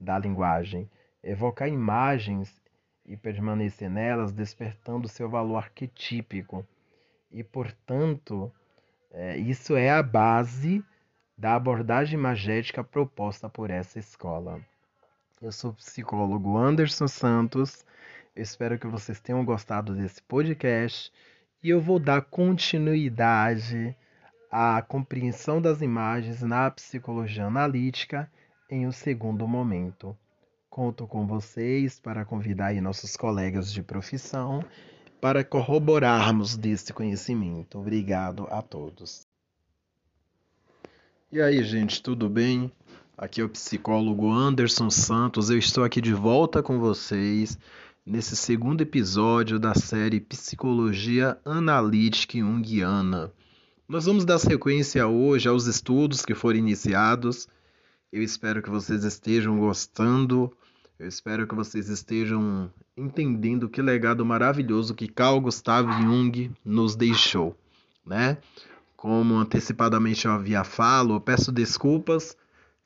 da linguagem, evocar imagens e permanecer nelas, despertando seu valor arquetípico. E, portanto, é, isso é a base da abordagem imagética proposta por essa escola. Eu sou o psicólogo Anderson Santos espero que vocês tenham gostado desse podcast e eu vou dar continuidade à compreensão das imagens na psicologia analítica em um segundo momento. Conto com vocês para convidar nossos colegas de profissão para corroborarmos desse conhecimento. Obrigado a todos. E aí, gente, tudo bem? Aqui é o psicólogo Anderson Santos. Eu estou aqui de volta com vocês nesse segundo episódio da série Psicologia Analítica Junguiana. Nós vamos dar sequência hoje aos estudos que foram iniciados. Eu espero que vocês estejam gostando Eu espero que vocês estejam entendendo que legado maravilhoso que Carl Gustav Jung nos deixou, né? Como antecipadamente eu havia falo, eu peço desculpas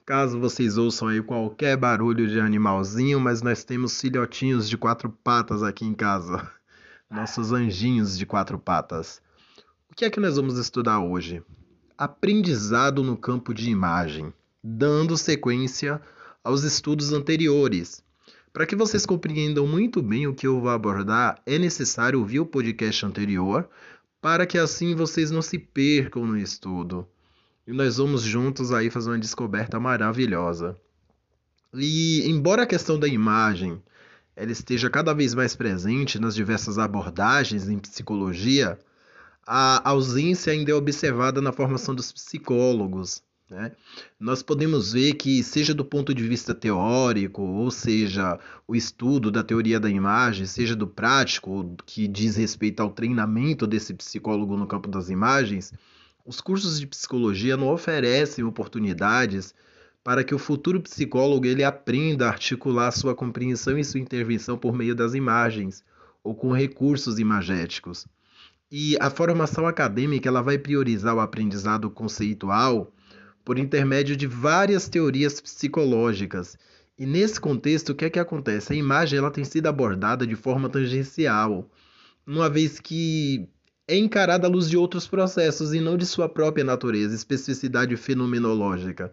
caso vocês ouçam aí qualquer barulho de animalzinho, mas nós temos filhotinhos de quatro patas aqui em casa. Nossos anjinhos de quatro patas. O que é que nós vamos estudar hoje? Aprendizado no campo de imagem, dando sequência aos estudos anteriores. Para que vocês compreendam muito bem o que eu vou abordar, é necessário ouvir o podcast anterior, para que assim vocês não se percam no estudo. E nós vamos juntos aí fazer uma descoberta maravilhosa. E embora a questão da imagem ela esteja cada vez mais presente nas diversas abordagens em psicologia, a ausência ainda é observada na formação dos psicólogos. Né? Nós podemos ver que, seja do ponto de vista teórico, ou seja, o estudo da teoria da imagem, seja do prático, que diz respeito ao treinamento desse psicólogo no campo das imagens, os cursos de psicologia não oferecem oportunidades para que o futuro psicólogo ele aprenda a articular sua compreensão e sua intervenção por meio das imagens ou com recursos imagéticos. E a formação acadêmica ela vai priorizar o aprendizado conceitual por intermédio de várias teorias psicológicas. E nesse contexto, o que é que acontece? A imagem ela tem sido abordada de forma tangencial, uma vez que é encarada à luz de outros processos e não de sua própria natureza, especificidade fenomenológica.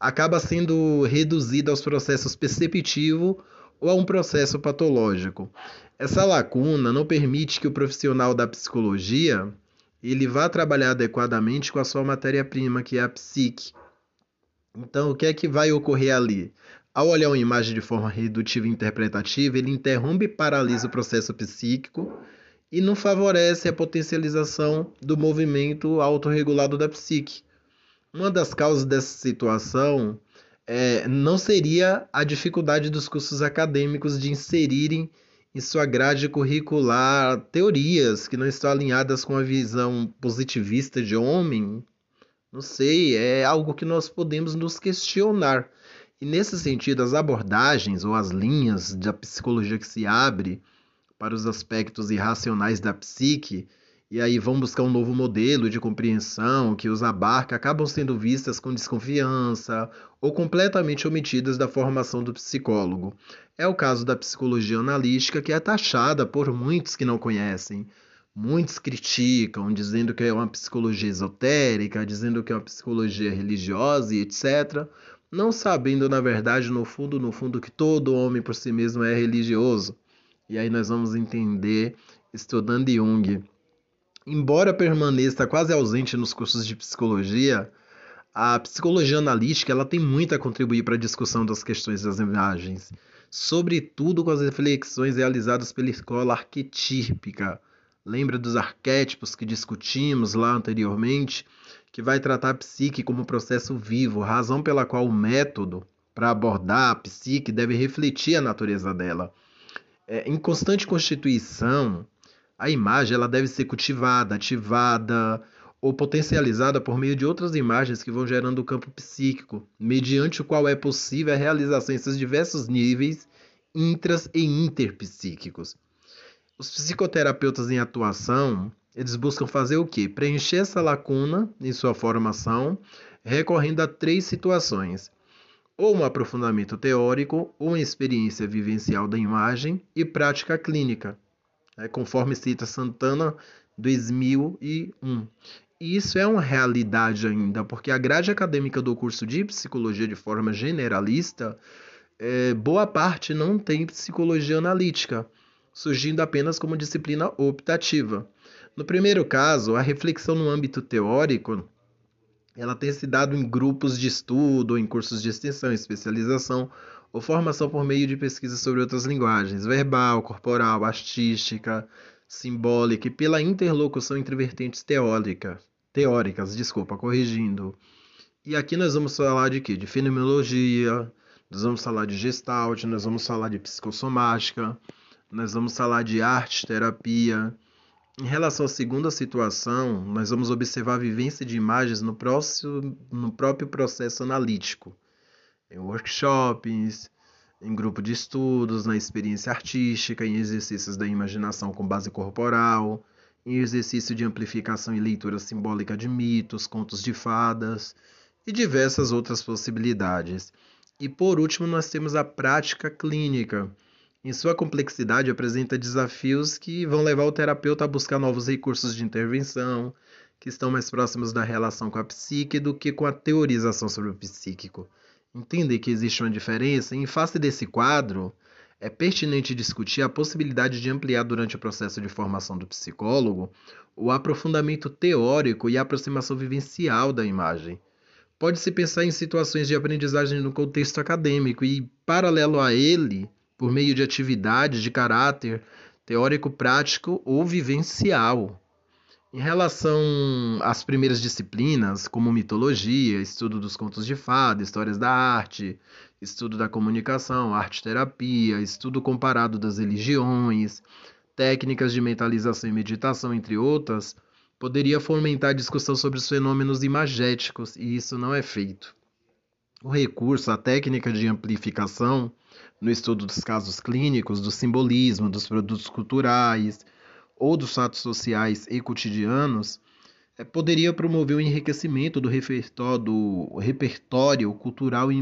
Acaba sendo reduzida aos processos perceptivo ou a um processo patológico. Essa lacuna não permite que o profissional da psicologia ele vá trabalhar adequadamente com a sua matéria-prima, que é a psique. Então, o que é que vai ocorrer ali? Ao olhar uma imagem de forma redutiva e interpretativa, ele interrompe e paralisa o processo psíquico e não favorece a potencialização do movimento autorregulado da psique. Uma das causas dessa situação é, não seria a dificuldade dos cursos acadêmicos de inserirem em sua grade curricular teorias que não estão alinhadas com a visão positivista de homem. Não sei, é algo que nós podemos nos questionar. E nesse sentido, as abordagens ou as linhas da psicologia que se abre para os aspectos irracionais da psique e aí vão buscar um novo modelo de compreensão que os abarca, acabam sendo vistas com desconfiança ou completamente omitidas da formação do psicólogo. É o caso da psicologia analítica, que é taxada por muitos que não conhecem. Muitos criticam, dizendo que é uma psicologia esotérica, dizendo que é uma psicologia religiosa e etc., não sabendo, na verdade, no fundo, no fundo, que todo homem por si mesmo é religioso. E aí nós vamos entender, estudando Jung, embora permaneça quase ausente nos cursos de psicologia, a psicologia analítica ela tem muito a contribuir para a discussão das questões das imagens, sobretudo com as reflexões realizadas pela escola arquetípica. Lembra dos arquétipos que discutimos lá anteriormente, que vai tratar a psique como processo vivo, razão pela qual o método para abordar a psique deve refletir a natureza dela. É, em constante constituição, a imagem ela deve ser cultivada, ativada ou potencializada por meio de outras imagens que vão gerando o campo psíquico, mediante o qual é possível a realização em seus diversos níveis intras e interpsíquicos. Os psicoterapeutas em atuação, eles buscam fazer o quê? Preencher essa lacuna em sua formação, recorrendo a três situações: ou um aprofundamento teórico, ou uma experiência vivencial da imagem e prática clínica né, conforme cita Santana 2001. E isso é uma realidade ainda, porque a grade acadêmica do curso de psicologia, de forma generalista, é, boa parte não tem psicologia analítica, surgindo apenas como disciplina optativa. No primeiro caso, a reflexão no âmbito teórico ela tem se dado em grupos de estudo, em cursos de extensão especialização, ou formação por meio de pesquisa sobre outras linguagens, verbal, corporal, artística, simbólica e pela interlocução entre vertentes teórica, teóricas, desculpa, corrigindo. E aqui nós vamos falar de quê? De fenomenologia, nós vamos falar de gestalt, nós vamos falar de psicossomática, nós vamos falar de arte, terapia. Em relação à segunda situação, nós vamos observar a vivência de imagens no, próximo, no próprio processo analítico em workshops, em grupo de estudos, na experiência artística, em exercícios da imaginação com base corporal, em exercício de amplificação e leitura simbólica de mitos, contos de fadas e diversas outras possibilidades. E por último, nós temos a prática clínica. Em sua complexidade, apresenta desafios que vão levar o terapeuta a buscar novos recursos de intervenção, que estão mais próximos da relação com a psique do que com a teorização sobre o psíquico. Entender que existe uma diferença, em face desse quadro, é pertinente discutir a possibilidade de ampliar durante o processo de formação do psicólogo o aprofundamento teórico e a aproximação vivencial da imagem. Pode-se pensar em situações de aprendizagem no contexto acadêmico e, paralelo a ele, por meio de atividades de caráter teórico, prático ou vivencial. Em relação às primeiras disciplinas, como mitologia, estudo dos contos de fada, histórias da arte, estudo da comunicação, arte-terapia, estudo comparado das religiões, técnicas de mentalização e meditação, entre outras, poderia fomentar a discussão sobre os fenômenos imagéticos, e isso não é feito. O recurso à técnica de amplificação, no estudo dos casos clínicos, do simbolismo, dos produtos culturais, ou dos fatos sociais e cotidianos, é, poderia promover o enriquecimento do repertório, do repertório cultural e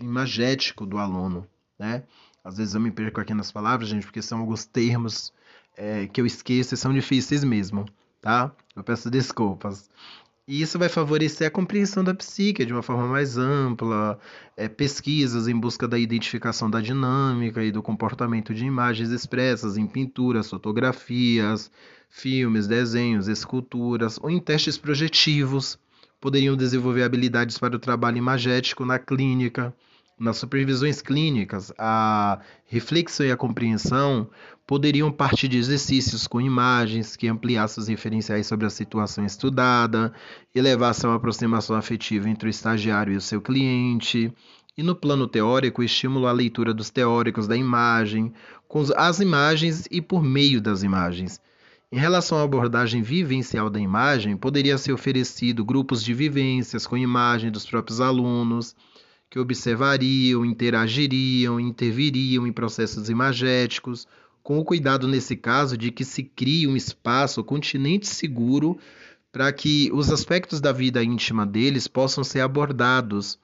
imagético do aluno. Né? Às vezes eu me perco aqui nas palavras, gente, porque são alguns termos é, que eu esqueço e são difíceis mesmo, tá? Eu peço desculpas. E isso vai favorecer a compreensão da psique de uma forma mais ampla, é, pesquisas em busca da identificação da dinâmica e do comportamento de imagens expressas em pinturas, fotografias, filmes, desenhos, esculturas ou em testes projetivos. Poderiam desenvolver habilidades para o trabalho imagético na clínica, nas supervisões clínicas, a reflexão e a compreensão poderiam partir de exercícios com imagens que ampliassem os referenciais sobre a situação estudada e levassem a aproximação afetiva entre o estagiário e o seu cliente. E no plano teórico, estímulo à leitura dos teóricos da imagem, com as imagens e por meio das imagens. Em relação à abordagem vivencial da imagem, poderia ser oferecido grupos de vivências com imagem dos próprios alunos que observariam, interagiriam, interviriam em processos imagéticos, com o cuidado nesse caso de que se crie um espaço, um continente seguro para que os aspectos da vida íntima deles possam ser abordados.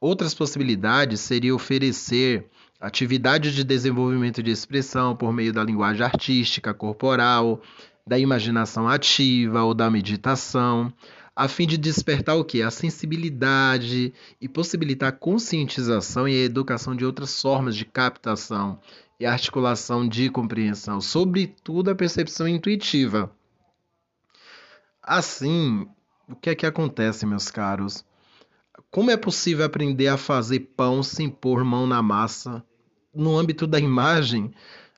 Outras possibilidades seria oferecer atividades de desenvolvimento de expressão por meio da linguagem artística, corporal, da imaginação ativa ou da meditação, a fim de despertar o que? A sensibilidade e possibilitar a conscientização e a educação de outras formas de captação e articulação de compreensão, sobretudo a percepção intuitiva. Assim, o que é que acontece, meus caros? Como é possível aprender a fazer pão sem pôr mão na massa? No âmbito da imagem,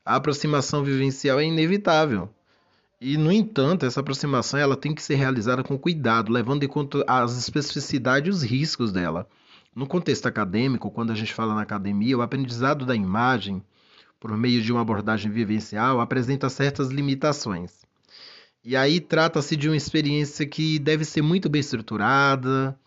a aproximação vivencial é inevitável. E, no entanto, essa aproximação ela tem que ser realizada com cuidado, levando em conta as especificidades e os riscos dela. No contexto acadêmico, quando a gente fala na academia, o aprendizado da imagem, por meio de uma abordagem vivencial, apresenta certas limitações. E aí trata-se de uma experiência que deve ser muito bem estruturada,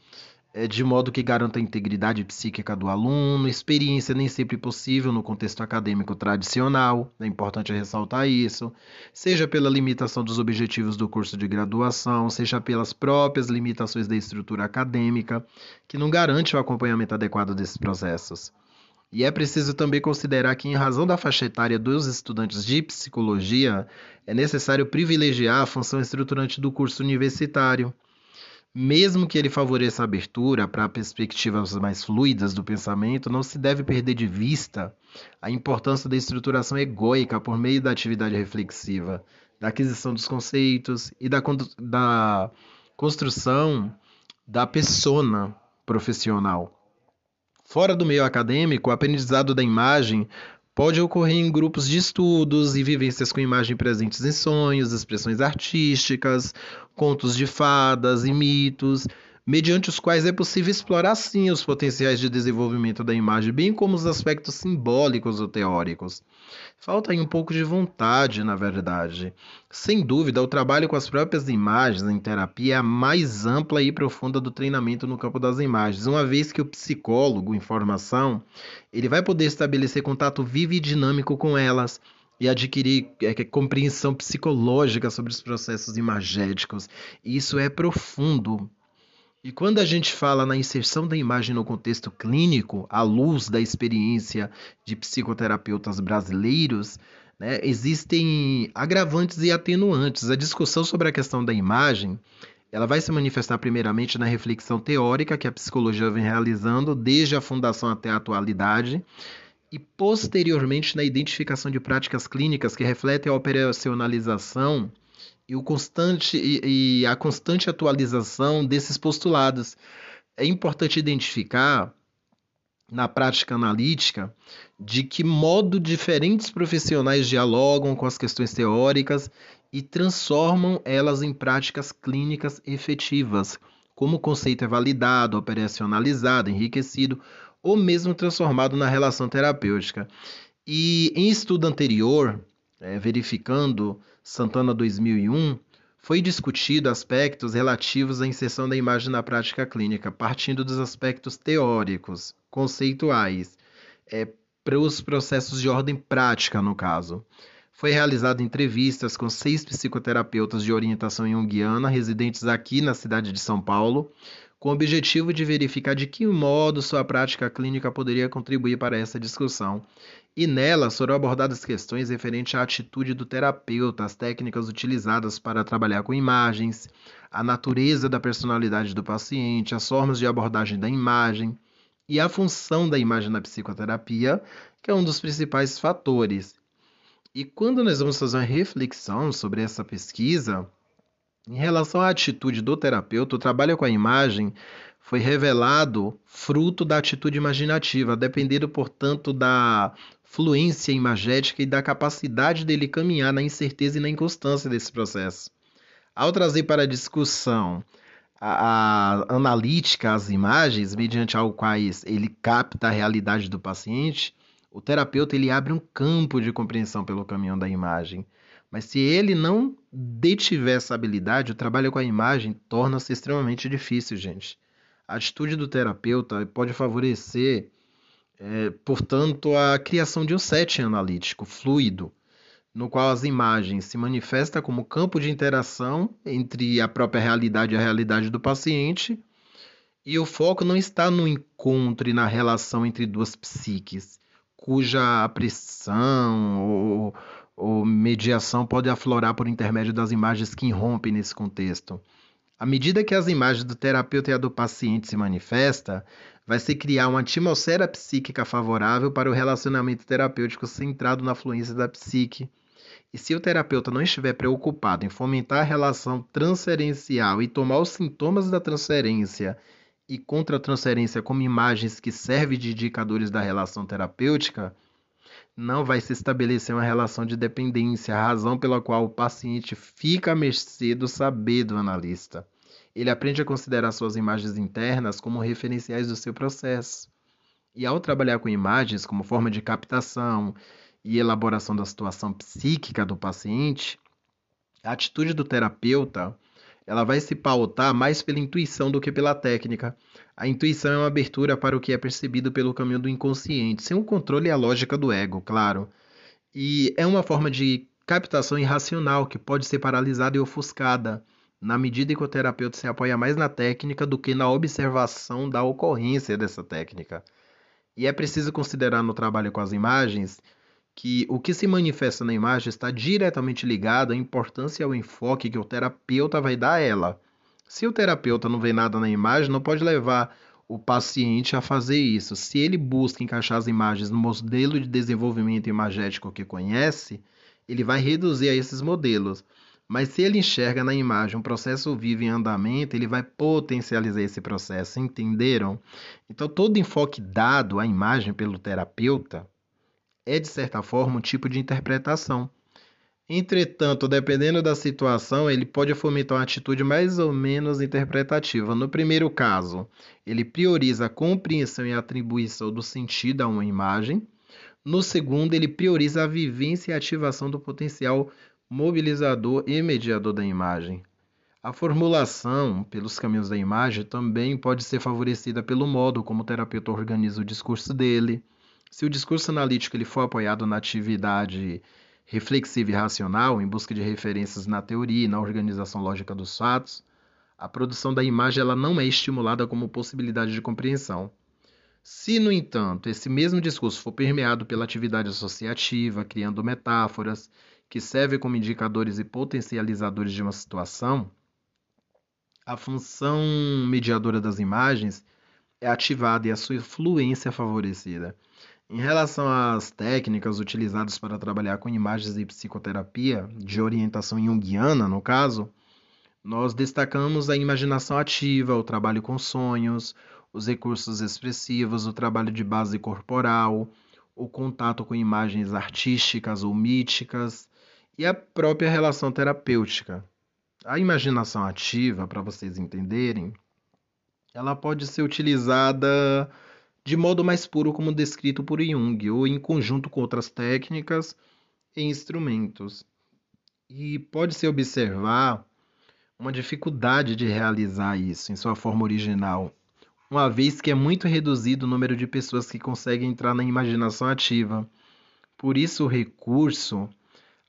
de modo que garanta a integridade psíquica do aluno, experiência nem sempre possível no contexto acadêmico tradicional, é importante ressaltar isso, seja pela limitação dos objetivos do curso de graduação, seja pelas próprias limitações da estrutura acadêmica, que não garante o acompanhamento adequado desses processos. E é preciso também considerar que, em razão da faixa etária dos estudantes de psicologia, é necessário privilegiar a função estruturante do curso universitário mesmo que ele favoreça a abertura para perspectivas mais fluidas do pensamento, não se deve perder de vista a importância da estruturação egóica por meio da atividade reflexiva, da aquisição dos conceitos e da, da construção da persona profissional. Fora do meio acadêmico, o aprendizado da imagem Pode ocorrer em grupos de estudos e vivências com imagem presentes em sonhos, expressões artísticas, contos de fadas e mitos, mediante os quais é possível explorar sim os potenciais de desenvolvimento da imagem, bem como os aspectos simbólicos ou teóricos. Falta aí um pouco de vontade, na verdade. Sem dúvida, o trabalho com as próprias imagens em terapia é a mais ampla e profunda do treinamento no campo das imagens, uma vez que o psicólogo em formação, ele vai poder estabelecer contato vivo e dinâmico com elas, e adquirir é, compreensão psicológica sobre os processos imagéticos. Isso é profundo. E quando a gente fala na inserção da imagem no contexto clínico, à luz da experiência de psicoterapeutas brasileiros, né, existem agravantes e atenuantes. A discussão sobre a questão da imagem ela vai se manifestar primeiramente na reflexão teórica que a psicologia vem realizando desde a fundação até a atualidade e posteriormente na identificação de práticas clínicas que refletem a operacionalização e, o constante, e, e a constante atualização desses postulados. É importante identificar na prática analítica de que modo diferentes profissionais dialogam com as questões teóricas e transformam elas em práticas clínicas efetivas, como o conceito é validado, operacionalizado, enriquecido ou mesmo transformado na relação terapêutica. E em estudo anterior, é, verificando Santana 2001, foi discutido aspectos relativos à inserção da imagem na prática clínica, partindo dos aspectos teóricos, conceituais, é, para os processos de ordem prática, no caso. Foi realizada entrevistas com seis psicoterapeutas de orientação junguiana residentes aqui na cidade de São Paulo, com o objetivo de verificar de que modo sua prática clínica poderia contribuir para essa discussão. E nelas foram abordadas questões referentes à atitude do terapeuta, as técnicas utilizadas para trabalhar com imagens, a natureza da personalidade do paciente, as formas de abordagem da imagem e a função da imagem na psicoterapia, que é um dos principais fatores. E quando nós vamos fazer uma reflexão sobre essa pesquisa, em relação à atitude do terapeuta, o trabalho com a imagem foi revelado fruto da atitude imaginativa, dependendo, portanto, da fluência imagética e da capacidade dele caminhar na incerteza e na inconstância desse processo. Ao trazer para a discussão a, a analítica as imagens, mediante ao quais ele capta a realidade do paciente, o terapeuta ele abre um campo de compreensão pelo caminho da imagem. Mas se ele não detiver essa habilidade, o trabalho com a imagem torna-se extremamente difícil, gente. A atitude do terapeuta pode favorecer, é, portanto, a criação de um setting analítico fluido, no qual as imagens se manifestam como campo de interação entre a própria realidade e a realidade do paciente, e o foco não está no encontro e na relação entre duas psiques, cuja pressão ou ou mediação pode aflorar por intermédio das imagens que irrompem nesse contexto. À medida que as imagens do terapeuta e a do paciente se manifestam, vai se criar uma atmosfera psíquica favorável para o relacionamento terapêutico centrado na fluência da psique. E se o terapeuta não estiver preocupado em fomentar a relação transferencial e tomar os sintomas da transferência e contra a transferência como imagens que servem de indicadores da relação terapêutica, não vai se estabelecer uma relação de dependência, a razão pela qual o paciente fica à mercê do saber do analista. Ele aprende a considerar suas imagens internas como referenciais do seu processo. E ao trabalhar com imagens como forma de captação e elaboração da situação psíquica do paciente, a atitude do terapeuta ela vai se pautar mais pela intuição do que pela técnica. A intuição é uma abertura para o que é percebido pelo caminho do inconsciente, sem o controle e a lógica do ego, claro. E é uma forma de captação irracional que pode ser paralisada e ofuscada, na medida em que o terapeuta se apoia mais na técnica do que na observação da ocorrência dessa técnica. E é preciso considerar no trabalho com as imagens que o que se manifesta na imagem está diretamente ligado à importância e ao enfoque que o terapeuta vai dar a ela. Se o terapeuta não vê nada na imagem, não pode levar o paciente a fazer isso. Se ele busca encaixar as imagens no modelo de desenvolvimento imagético que conhece, ele vai reduzir a esses modelos. Mas se ele enxerga na imagem um processo vivo em andamento, ele vai potencializar esse processo, entenderam? Então, todo enfoque dado à imagem pelo terapeuta é, de certa forma, um tipo de interpretação. Entretanto, dependendo da situação, ele pode fomentar uma atitude mais ou menos interpretativa. No primeiro caso, ele prioriza a compreensão e atribuição do sentido a uma imagem. No segundo, ele prioriza a vivência e ativação do potencial mobilizador e mediador da imagem. A formulação pelos caminhos da imagem também pode ser favorecida pelo modo como o terapeuta organiza o discurso dele. Se o discurso analítico ele for apoiado na atividade reflexiva e racional, em busca de referências na teoria e na organização lógica dos fatos, a produção da imagem ela não é estimulada como possibilidade de compreensão. Se, no entanto, esse mesmo discurso for permeado pela atividade associativa, criando metáforas que servem como indicadores e potencializadores de uma situação, a função mediadora das imagens é ativada e a sua fluência favorecida. Em relação às técnicas utilizadas para trabalhar com imagens e psicoterapia, de orientação junguiana, no caso, nós destacamos a imaginação ativa, o trabalho com sonhos, os recursos expressivos, o trabalho de base corporal, o contato com imagens artísticas ou míticas e a própria relação terapêutica. A imaginação ativa, para vocês entenderem, ela pode ser utilizada de modo mais puro como descrito por Jung, ou em conjunto com outras técnicas e instrumentos. E pode-se observar uma dificuldade de realizar isso em sua forma original, uma vez que é muito reduzido o número de pessoas que conseguem entrar na imaginação ativa. Por isso, o recurso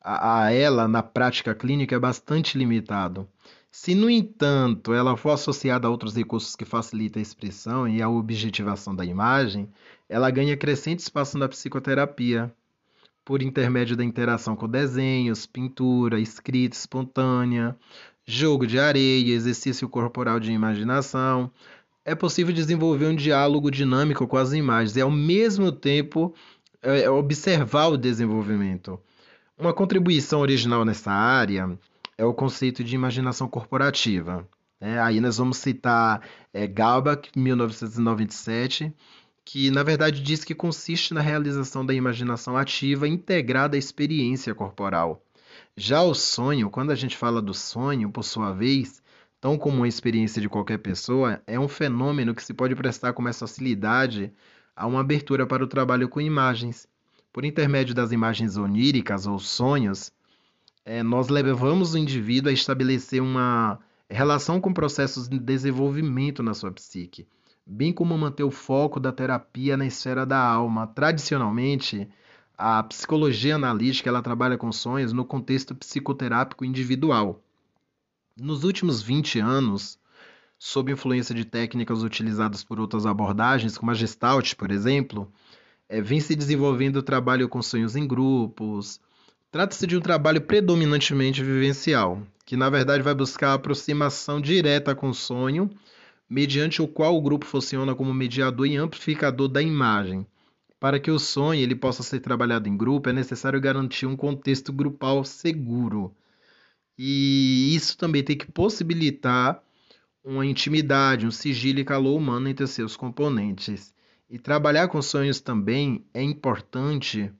a, ela na prática clínica é bastante limitado. Se, no entanto, ela for associada a outros recursos que facilitam a expressão e a objetivação da imagem, ela ganha crescente espaço na psicoterapia, por intermédio da interação com desenhos, pintura, escrita espontânea, jogo de areia, exercício corporal de imaginação. É possível desenvolver um diálogo dinâmico com as imagens e, ao mesmo tempo, é, observar o desenvolvimento. Uma contribuição original nessa área é o conceito de imaginação corporativa. É, aí nós vamos citar é, Galbach, 1997, que na verdade diz que consiste na realização da imaginação ativa integrada à experiência corporal. Já o sonho, quando a gente fala do sonho, por sua vez, tão como uma experiência de qualquer pessoa, é um fenômeno que se pode prestar com mais facilidade a uma abertura para o trabalho com imagens. Por intermédio das imagens oníricas ou sonhos, é, nós levamos o indivíduo a estabelecer uma relação com processos de desenvolvimento na sua psique, bem como manter o foco da terapia na esfera da alma. Tradicionalmente, a psicologia analítica ela trabalha com sonhos no contexto psicoterápico individual. Nos últimos 20 anos, sob influência de técnicas utilizadas por outras abordagens, como a Gestalt, por exemplo, é, vem se desenvolvendo o trabalho com sonhos em grupos, Trata-se de um trabalho predominantemente vivencial, que na verdade vai buscar a aproximação direta com o sonho, mediante o qual o grupo funciona como mediador e amplificador da imagem. Para que o sonho ele possa ser trabalhado em grupo, é necessário garantir um contexto grupal seguro. E isso também tem que possibilitar uma intimidade, um sigilo e calor humano entre seus componentes. E trabalhar com sonhos também é importante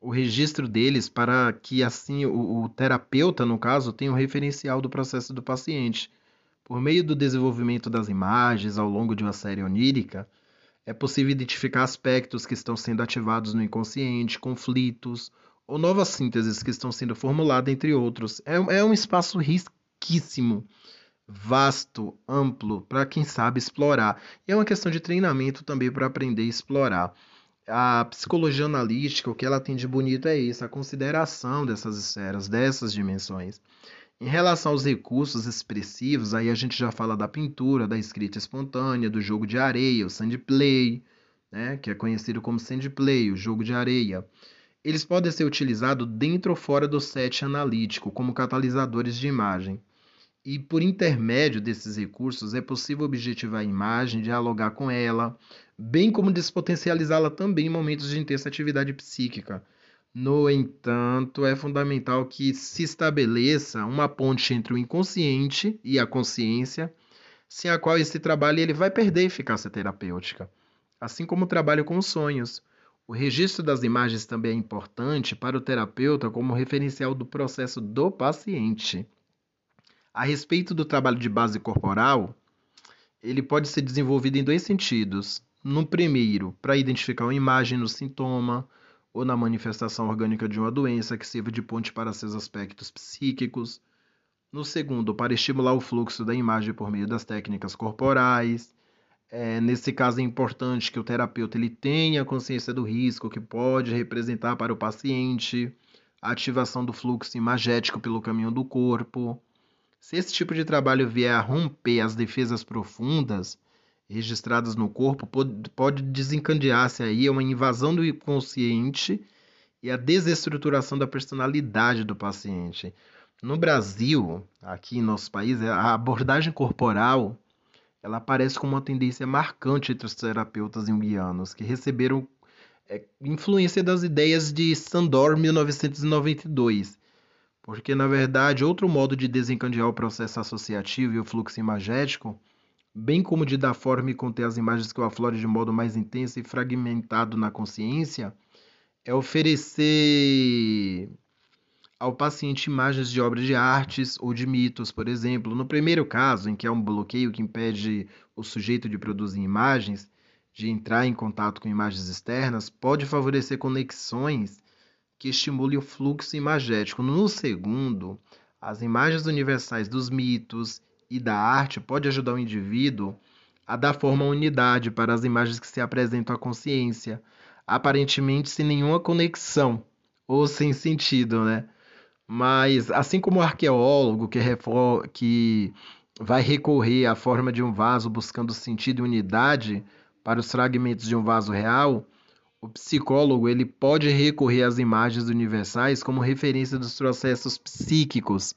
o registro deles para que assim o, o terapeuta, no caso, tenha um referencial do processo do paciente. Por meio do desenvolvimento das imagens ao longo de uma série onírica, é possível identificar aspectos que estão sendo ativados no inconsciente, conflitos ou novas sínteses que estão sendo formuladas, entre outros. É, é um espaço riquíssimo, vasto, amplo, para quem sabe explorar. E é uma questão de treinamento também para aprender a explorar a psicologia analítica, o que ela tem de bonito é isso, a consideração dessas esferas, dessas dimensões. Em relação aos recursos expressivos, aí a gente já fala da pintura, da escrita espontânea, do jogo de areia, o sandplay, né, que é conhecido como sandplay, o jogo de areia. Eles podem ser utilizados dentro ou fora do set analítico como catalisadores de imagem. E por intermédio desses recursos é possível objetivar a imagem, dialogar com ela, bem como despotencializá-la também em momentos de intensa atividade psíquica. No entanto, é fundamental que se estabeleça uma ponte entre o inconsciente e a consciência, sem a qual esse trabalho ele vai perder eficácia terapêutica. Assim como o trabalho com os sonhos. O registro das imagens também é importante para o terapeuta como referencial do processo do paciente. A respeito do trabalho de base corporal, ele pode ser desenvolvido em dois sentidos. No primeiro, para identificar uma imagem no sintoma ou na manifestação orgânica de uma doença que sirva de ponte para seus aspectos psíquicos. No segundo, para estimular o fluxo da imagem por meio das técnicas corporais. É, nesse caso é importante que o terapeuta ele tenha consciência do risco que pode representar para o paciente, a ativação do fluxo imagético pelo caminho do corpo. Se esse tipo de trabalho vier a romper as defesas profundas registradas no corpo, pode, desencadear-se aí uma invasão do inconsciente e a desestruturação da personalidade do paciente. No Brasil, aqui em nosso país, a abordagem corporal ela aparece como uma tendência marcante entre os terapeutas junguianos, que receberam é, influência das ideias de Sandor 1992, porque na verdade outro modo de desencadear o processo associativo e o fluxo imagético, bem como de dar forma e conter as imagens que o aflore de modo mais intenso e fragmentado na consciência, é oferecer ao paciente imagens de obras de artes ou de mitos, por exemplo. No primeiro caso, em que há um bloqueio que impede o sujeito de produzir imagens, de entrar em contato com imagens externas, pode favorecer conexões que estimulem o fluxo imagético. No segundo, as imagens universais dos mitos e da arte pode ajudar o indivíduo a dar forma à unidade para as imagens que se apresentam à consciência, aparentemente sem nenhuma conexão ou sem sentido, né? Mas, assim como o arqueólogo que, que vai recorrer à forma de um vaso buscando sentido e unidade para os fragmentos de um vaso real, o psicólogo ele pode recorrer às imagens universais como referência dos processos psíquicos.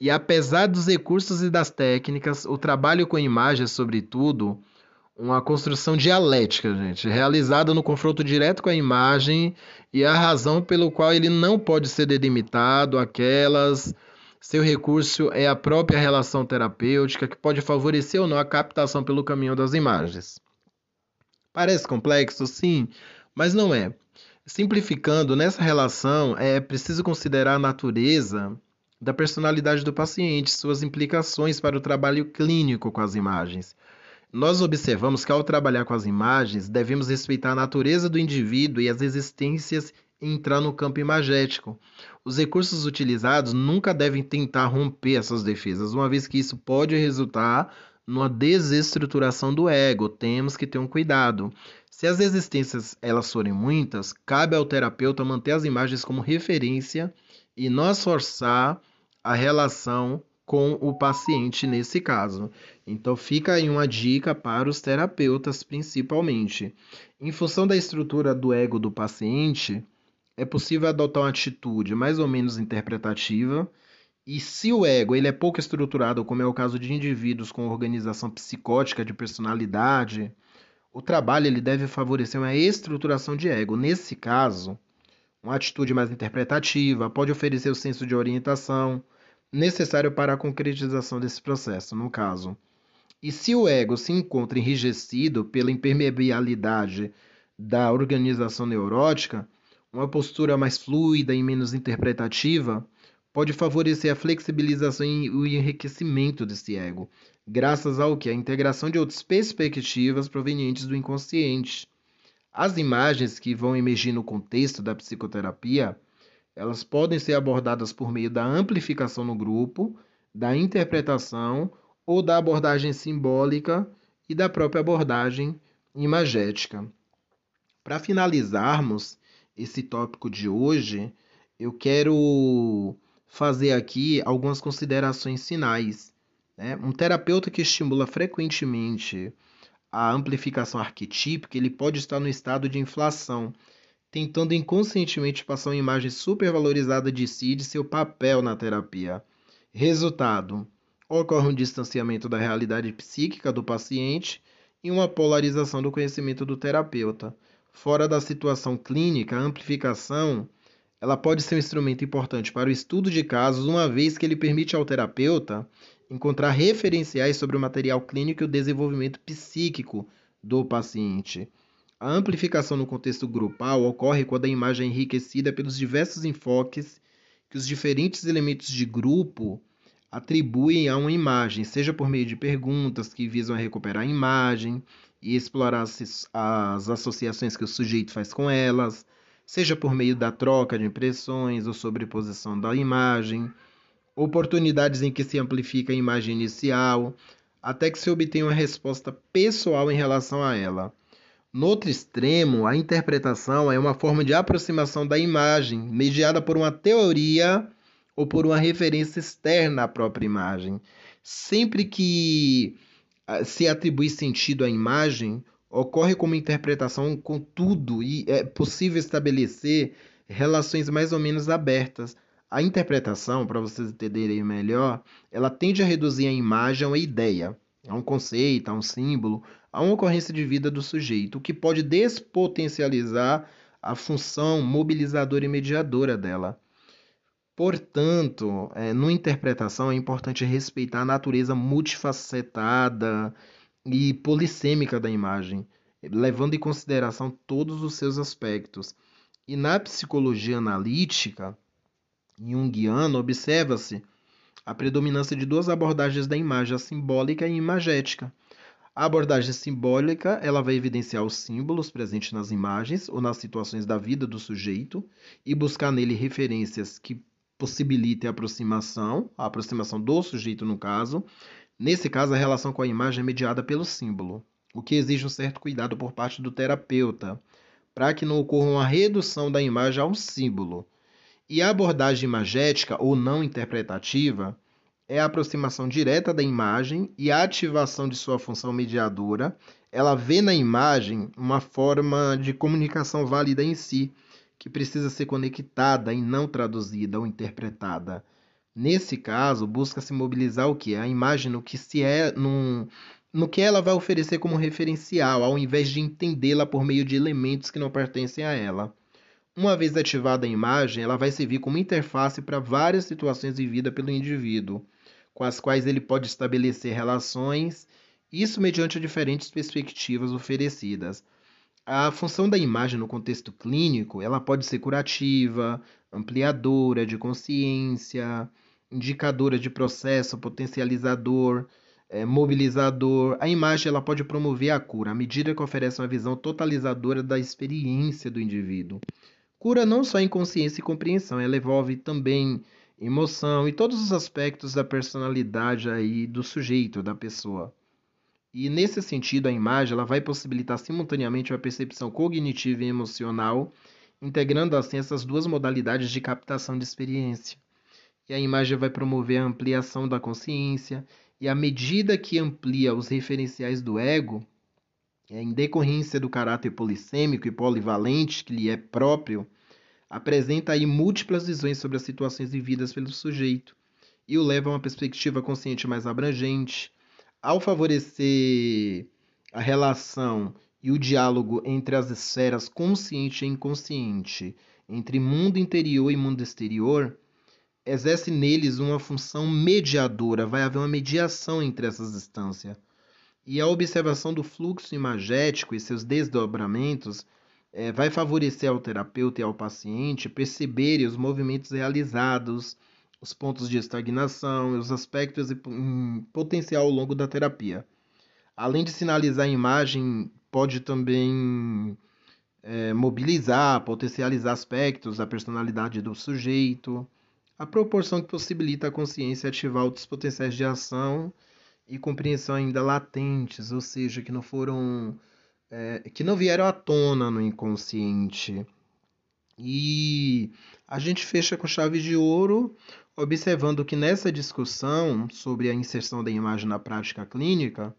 E apesar dos recursos e das técnicas, o trabalho com imagens, sobretudo, uma construção dialética, gente, realizada no confronto direto com a imagem e a razão pelo qual ele não pode ser delimitado aquelas seu recurso é a própria relação terapêutica que pode favorecer ou não a captação pelo caminho das imagens. Parece complexo, sim, mas não é. Simplificando, nessa relação é preciso considerar a natureza da personalidade do paciente, suas implicações para o trabalho clínico com as imagens nós observamos que ao trabalhar com as imagens, devemos respeitar a natureza do indivíduo e as existências e entrar no campo imagético. Os recursos utilizados nunca devem tentar romper essas defesas, uma vez que isso pode resultar numa desestruturação do ego. Temos que ter um cuidado. Se as existências elas forem muitas, cabe ao terapeuta manter as imagens como referência e não forçar a relação com o paciente nesse caso. Então fica aí uma dica para os terapeutas principalmente. Em função da estrutura do ego do paciente, é possível adotar uma atitude mais ou menos interpretativa. E se o ego ele é pouco estruturado, como é o caso de indivíduos com organização psicótica de personalidade, o trabalho ele deve favorecer uma estruturação de ego. Nesse caso, uma atitude mais interpretativa pode oferecer o senso de orientação, necessário para a concretização desse processo, no caso. E se o ego se encontra enrijecido pela impermeabilidade da organização neurótica, uma postura mais fluida e menos interpretativa pode favorecer a flexibilização e o enriquecimento desse ego, graças ao que a integração de outras perspectivas provenientes do inconsciente. As imagens que vão emergir no contexto da psicoterapia elas podem ser abordadas por meio da amplificação no grupo, da interpretação ou da abordagem simbólica e da própria abordagem imagética. Para finalizarmos esse tópico de hoje, eu quero fazer aqui algumas considerações finais. Né? Um terapeuta que estimula frequentemente a amplificação arquetípica, ele pode estar no estado de inflação, tentando inconscientemente passar uma imagem supervalorizada de si e de seu papel na terapia. Resultado: ocorre um distanciamento da realidade psíquica do paciente e uma polarização do conhecimento do terapeuta. Fora da situação clínica, a amplificação ela pode ser um instrumento importante para o estudo de casos, uma vez que ele permite ao terapeuta encontrar referenciais sobre o material clínico e o desenvolvimento psíquico do paciente. A amplificação no contexto grupal ocorre quando a imagem é enriquecida pelos diversos enfoques que os diferentes elementos de grupo atribuem a uma imagem, seja por meio de perguntas que visam recuperar a imagem e explorar as, as associações que o sujeito faz com elas, seja por meio da troca de impressões ou sobreposição da imagem, oportunidades em que se amplifica a imagem inicial, até que se obtenha uma resposta pessoal em relação a ela. No outro extremo, a interpretação é uma forma de aproximação da imagem, mediada por uma teoria ou por uma referência externa à própria imagem. Sempre que ah, se atribui sentido à imagem, ocorre como interpretação com tudo e é possível estabelecer relações mais ou menos abertas. A interpretação, para vocês entenderem melhor, ela tende a reduzir a imagem a uma ideia, a um conceito, a um símbolo, a uma ocorrência de vida do sujeito, o que pode despotencializar a função mobilizadora e mediadora dela. Portanto, é, no interpretação é importante respeitar a natureza multifacetada e polissêmica da imagem, levando em consideração todos os seus aspectos. E na psicologia analítica junguiana, observa-se a predominância de duas abordagens da imagem, a simbólica e a imagética. A abordagem simbólica, ela vai evidenciar os símbolos presentes nas imagens ou nas situações da vida do sujeito e buscar nele referências que possibilitem a aproximação, a aproximação do sujeito no caso. Nesse caso, a relação com a imagem é mediada pelo símbolo, o que exige um certo cuidado por parte do terapeuta, para que não ocorra uma redução da imagem a um símbolo. E a abordagem imagética ou não interpretativa é a aproximação direta da imagem e a ativação de sua função mediadora. Ela vê na imagem uma forma de comunicação válida em si, que precisa ser conectada e não traduzida ou interpretada. Nesse caso, busca-se mobilizar o que? A imagem no que se é num, no que ela vai oferecer como referencial, ao invés de entendê-la por meio de elementos que não pertencem a ela. Uma vez ativada a imagem, ela vai servir como interface para várias situações vividas pelo indivíduo com as quais ele pode estabelecer relações, isso mediante diferentes perspectivas oferecidas. A função da imagem no contexto clínico, ela pode ser curativa, ampliadora de consciência, indicadora de processo, potencializador, é, mobilizador. A imagem ela pode promover a cura à medida que oferece uma visão totalizadora da experiência do indivíduo. Cura não só em consciência e compreensão, ela envolve também emoção e todos os aspectos da personalidade aí do sujeito, da pessoa. E nesse sentido, a imagem ela vai possibilitar simultaneamente a percepção cognitiva e emocional, integrando assim essas duas modalidades de captação de experiência. E a imagem vai promover a ampliação da consciência, e à medida que amplia os referenciais do ego, em decorrência do caráter polissêmico e polivalente que lhe é próprio, apresenta aí múltiplas visões sobre as situações vividas pelo sujeito e o leva a uma perspectiva consciente mais abrangente. Ao favorecer a relação e o diálogo entre as esferas consciente e inconsciente, entre mundo interior e mundo exterior, exerce neles uma função mediadora, vai haver uma mediação entre essas instâncias. E a observação do fluxo imagético e seus desdobramentos é, vai favorecer ao terapeuta e ao paciente perceberem os movimentos realizados, os pontos de estagnação e os aspectos em potencial ao longo da terapia. Além de sinalizar a imagem, pode também é, mobilizar, potencializar aspectos da personalidade do sujeito, a proporção que possibilita a consciência ativar outros potenciais de ação e compreensão ainda latentes, ou seja, que não foram é, que não vieram à tona no inconsciente. E a gente fecha com chave de ouro, observando que nessa discussão sobre a inserção da imagem na prática clínica,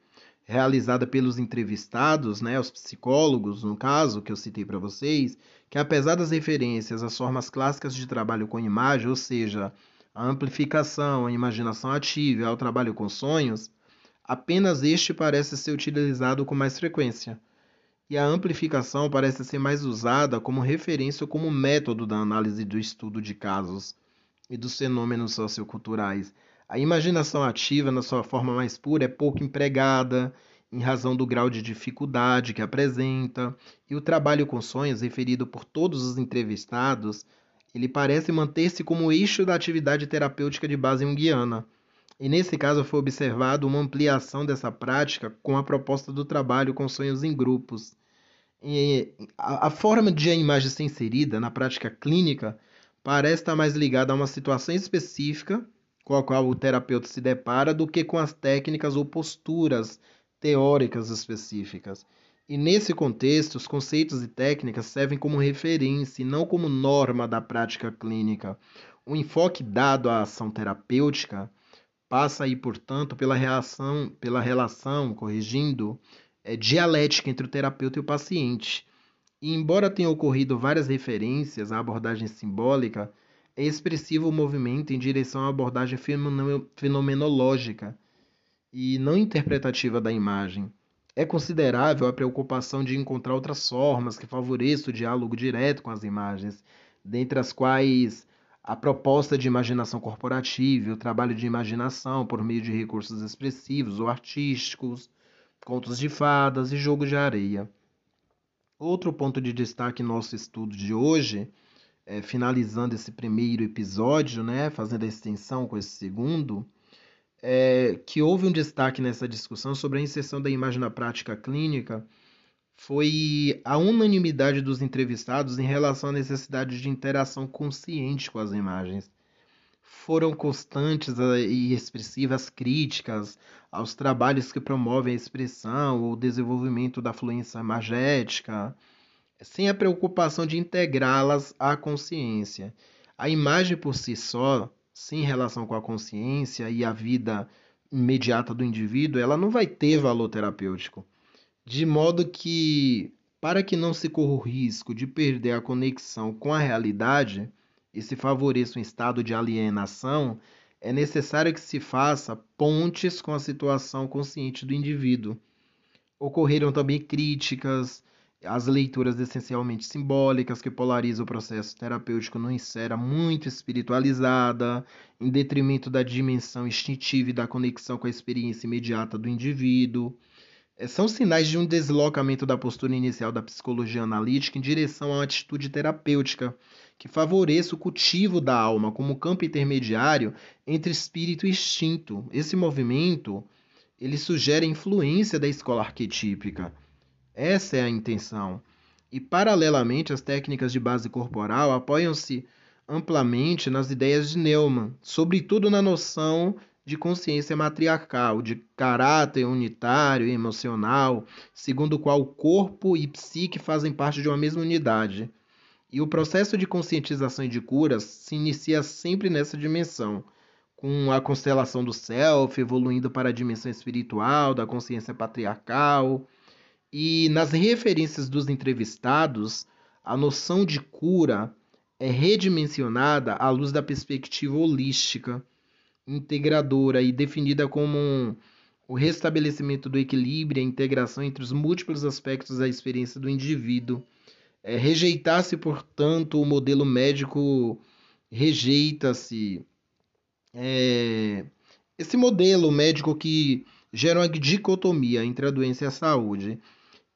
realizada pelos entrevistados, né, os psicólogos, no caso, que eu citei para vocês, que apesar das referências às formas clássicas de trabalho com imagem, ou seja, a amplificação, a imaginação ativa ao trabalho com sonhos, apenas este parece ser utilizado com mais frequência e a amplificação parece ser mais usada como referência ou como método da análise do estudo de casos e dos fenômenos socioculturais. A imaginação ativa, na sua forma mais pura, é pouco empregada em razão do grau de dificuldade que apresenta, e o trabalho com sonhos referido por todos os entrevistados, ele parece manter-se como eixo da atividade terapêutica de base junguiana. E nesse caso foi observado uma ampliação dessa prática com a proposta do trabalho com sonhos em grupos. E a, forma de a imagem ser inserida na prática clínica parece estar mais ligada a uma situação específica com a qual o terapeuta se depara do que com as técnicas ou posturas teóricas específicas. E nesse contexto, os conceitos e técnicas servem como referência e não como norma da prática clínica. O enfoque dado à ação terapêutica passa aí, portanto, pela relação, pela relação, corrigindo, é, dialética entre o terapeuta e o paciente. E embora tenham ocorrido várias referências à abordagem simbólica, é expressivo o movimento em direção à abordagem fenomenológica e não interpretativa da imagem. É considerável a preocupação de encontrar outras formas que favoreçam o diálogo direto com as imagens, dentre as quais a proposta de imaginação corporativa, o trabalho de imaginação por meio de recursos expressivos ou artísticos, contos de fadas e jogo de areia. Outro ponto de destaque no nosso estudo de hoje, é, finalizando esse primeiro episódio, né, fazendo a extensão com esse segundo, é, que houve um destaque nessa discussão sobre a inserção da imagem na prática clínica foi a unanimidade dos entrevistados em relação à necessidade de interação consciente com as imagens. Foram constantes eh, e expressivas críticas aos trabalhos que promovem a expressão ou desenvolvimento da fluência magética, sem a preocupação de integrá-las à consciência. A imagem por si só sem relação com a consciência e a vida imediata do indivíduo, ela não vai ter valor terapêutico. De modo que, para que não se corra o risco de perder a conexão com a realidade e se favoreça um estado de alienação, é necessário que se faça pontes com a situação consciente do indivíduo. Ocorreram também críticas as leituras essencialmente simbólicas que polarizam o processo terapêutico numa esfera muito espiritualizada, em detrimento da dimensão instintiva e da conexão com a experiência imediata do indivíduo. É, são sinais de um deslocamento da postura inicial da psicologia analítica em direção a uma atitude terapêutica que favoreça o cultivo da alma como campo intermediário entre espírito e instinto. Esse movimento ele sugere a influência da escola arquetípica essa é a intenção. E, paralelamente, as técnicas de base corporal apoiam-se amplamente nas ideias de Neumann, sobretudo na noção de consciência matriarcal, de caráter unitário e emocional, segundo o qual corpo e psique fazem parte de uma mesma unidade. E o processo de conscientização e de curas se inicia sempre nessa dimensão, com a constelação do self evoluindo para a dimensão espiritual, da consciência patriarcal, e nas referências dos entrevistados, a noção de cura é redimensionada à luz da perspectiva holística, integradora e definida como um, o restabelecimento do equilíbrio e a integração entre os múltiplos aspectos da experiência do indivíduo. É, Rejeitar-se, portanto, o modelo médico rejeita-se. É, esse modelo médico que gera uma dicotomia entre a doença e a saúde.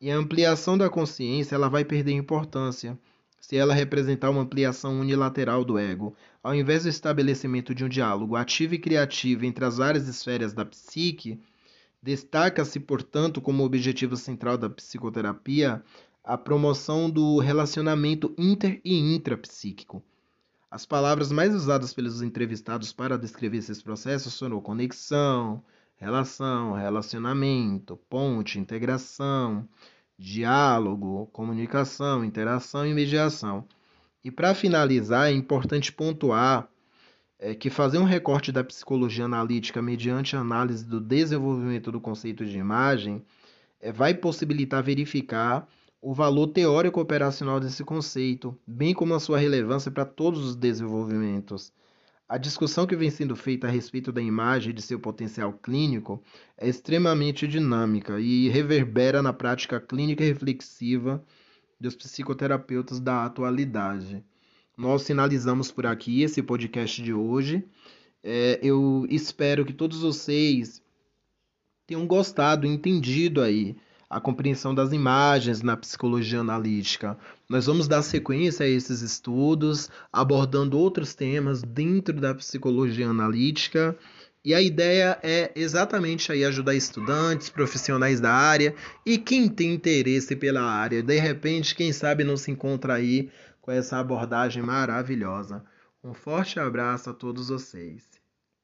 E a ampliação da consciência ela vai perder importância se ela representar uma ampliação unilateral do ego, ao invés do estabelecimento de um diálogo ativo e criativo entre as várias esferas da psique, destaca-se, portanto, como objetivo central da psicoterapia a promoção do relacionamento inter e intrapsíquico. As palavras mais usadas pelos entrevistados para descrever esses processos foram conexão, relação, relacionamento, ponte, integração, diálogo, comunicação, interação e mediação. E para finalizar, é importante pontuar é, que fazer um recorte da psicologia analítica mediante análise do desenvolvimento do conceito de imagem é, vai possibilitar verificar o valor teórico operacional desse conceito, bem como a sua relevância para todos os desenvolvimentos. A discussão que vem sendo feita a respeito da imagem e de seu potencial clínico é extremamente dinâmica e reverbera na prática clínica e reflexiva dos psicoterapeutas da atualidade. Nós finalizamos por aqui esse podcast de hoje. É, eu espero que todos vocês tenham gostado, entendido aí a compreensão das imagens na psicologia analítica. Nós vamos dar sequência a esses estudos, abordando outros temas dentro da psicologia analítica. E a ideia é exatamente aí ajudar estudantes, profissionais da área e quem tem interesse pela área. De repente, quem sabe não se encontra aí com essa abordagem maravilhosa. Um forte abraço a todos vocês.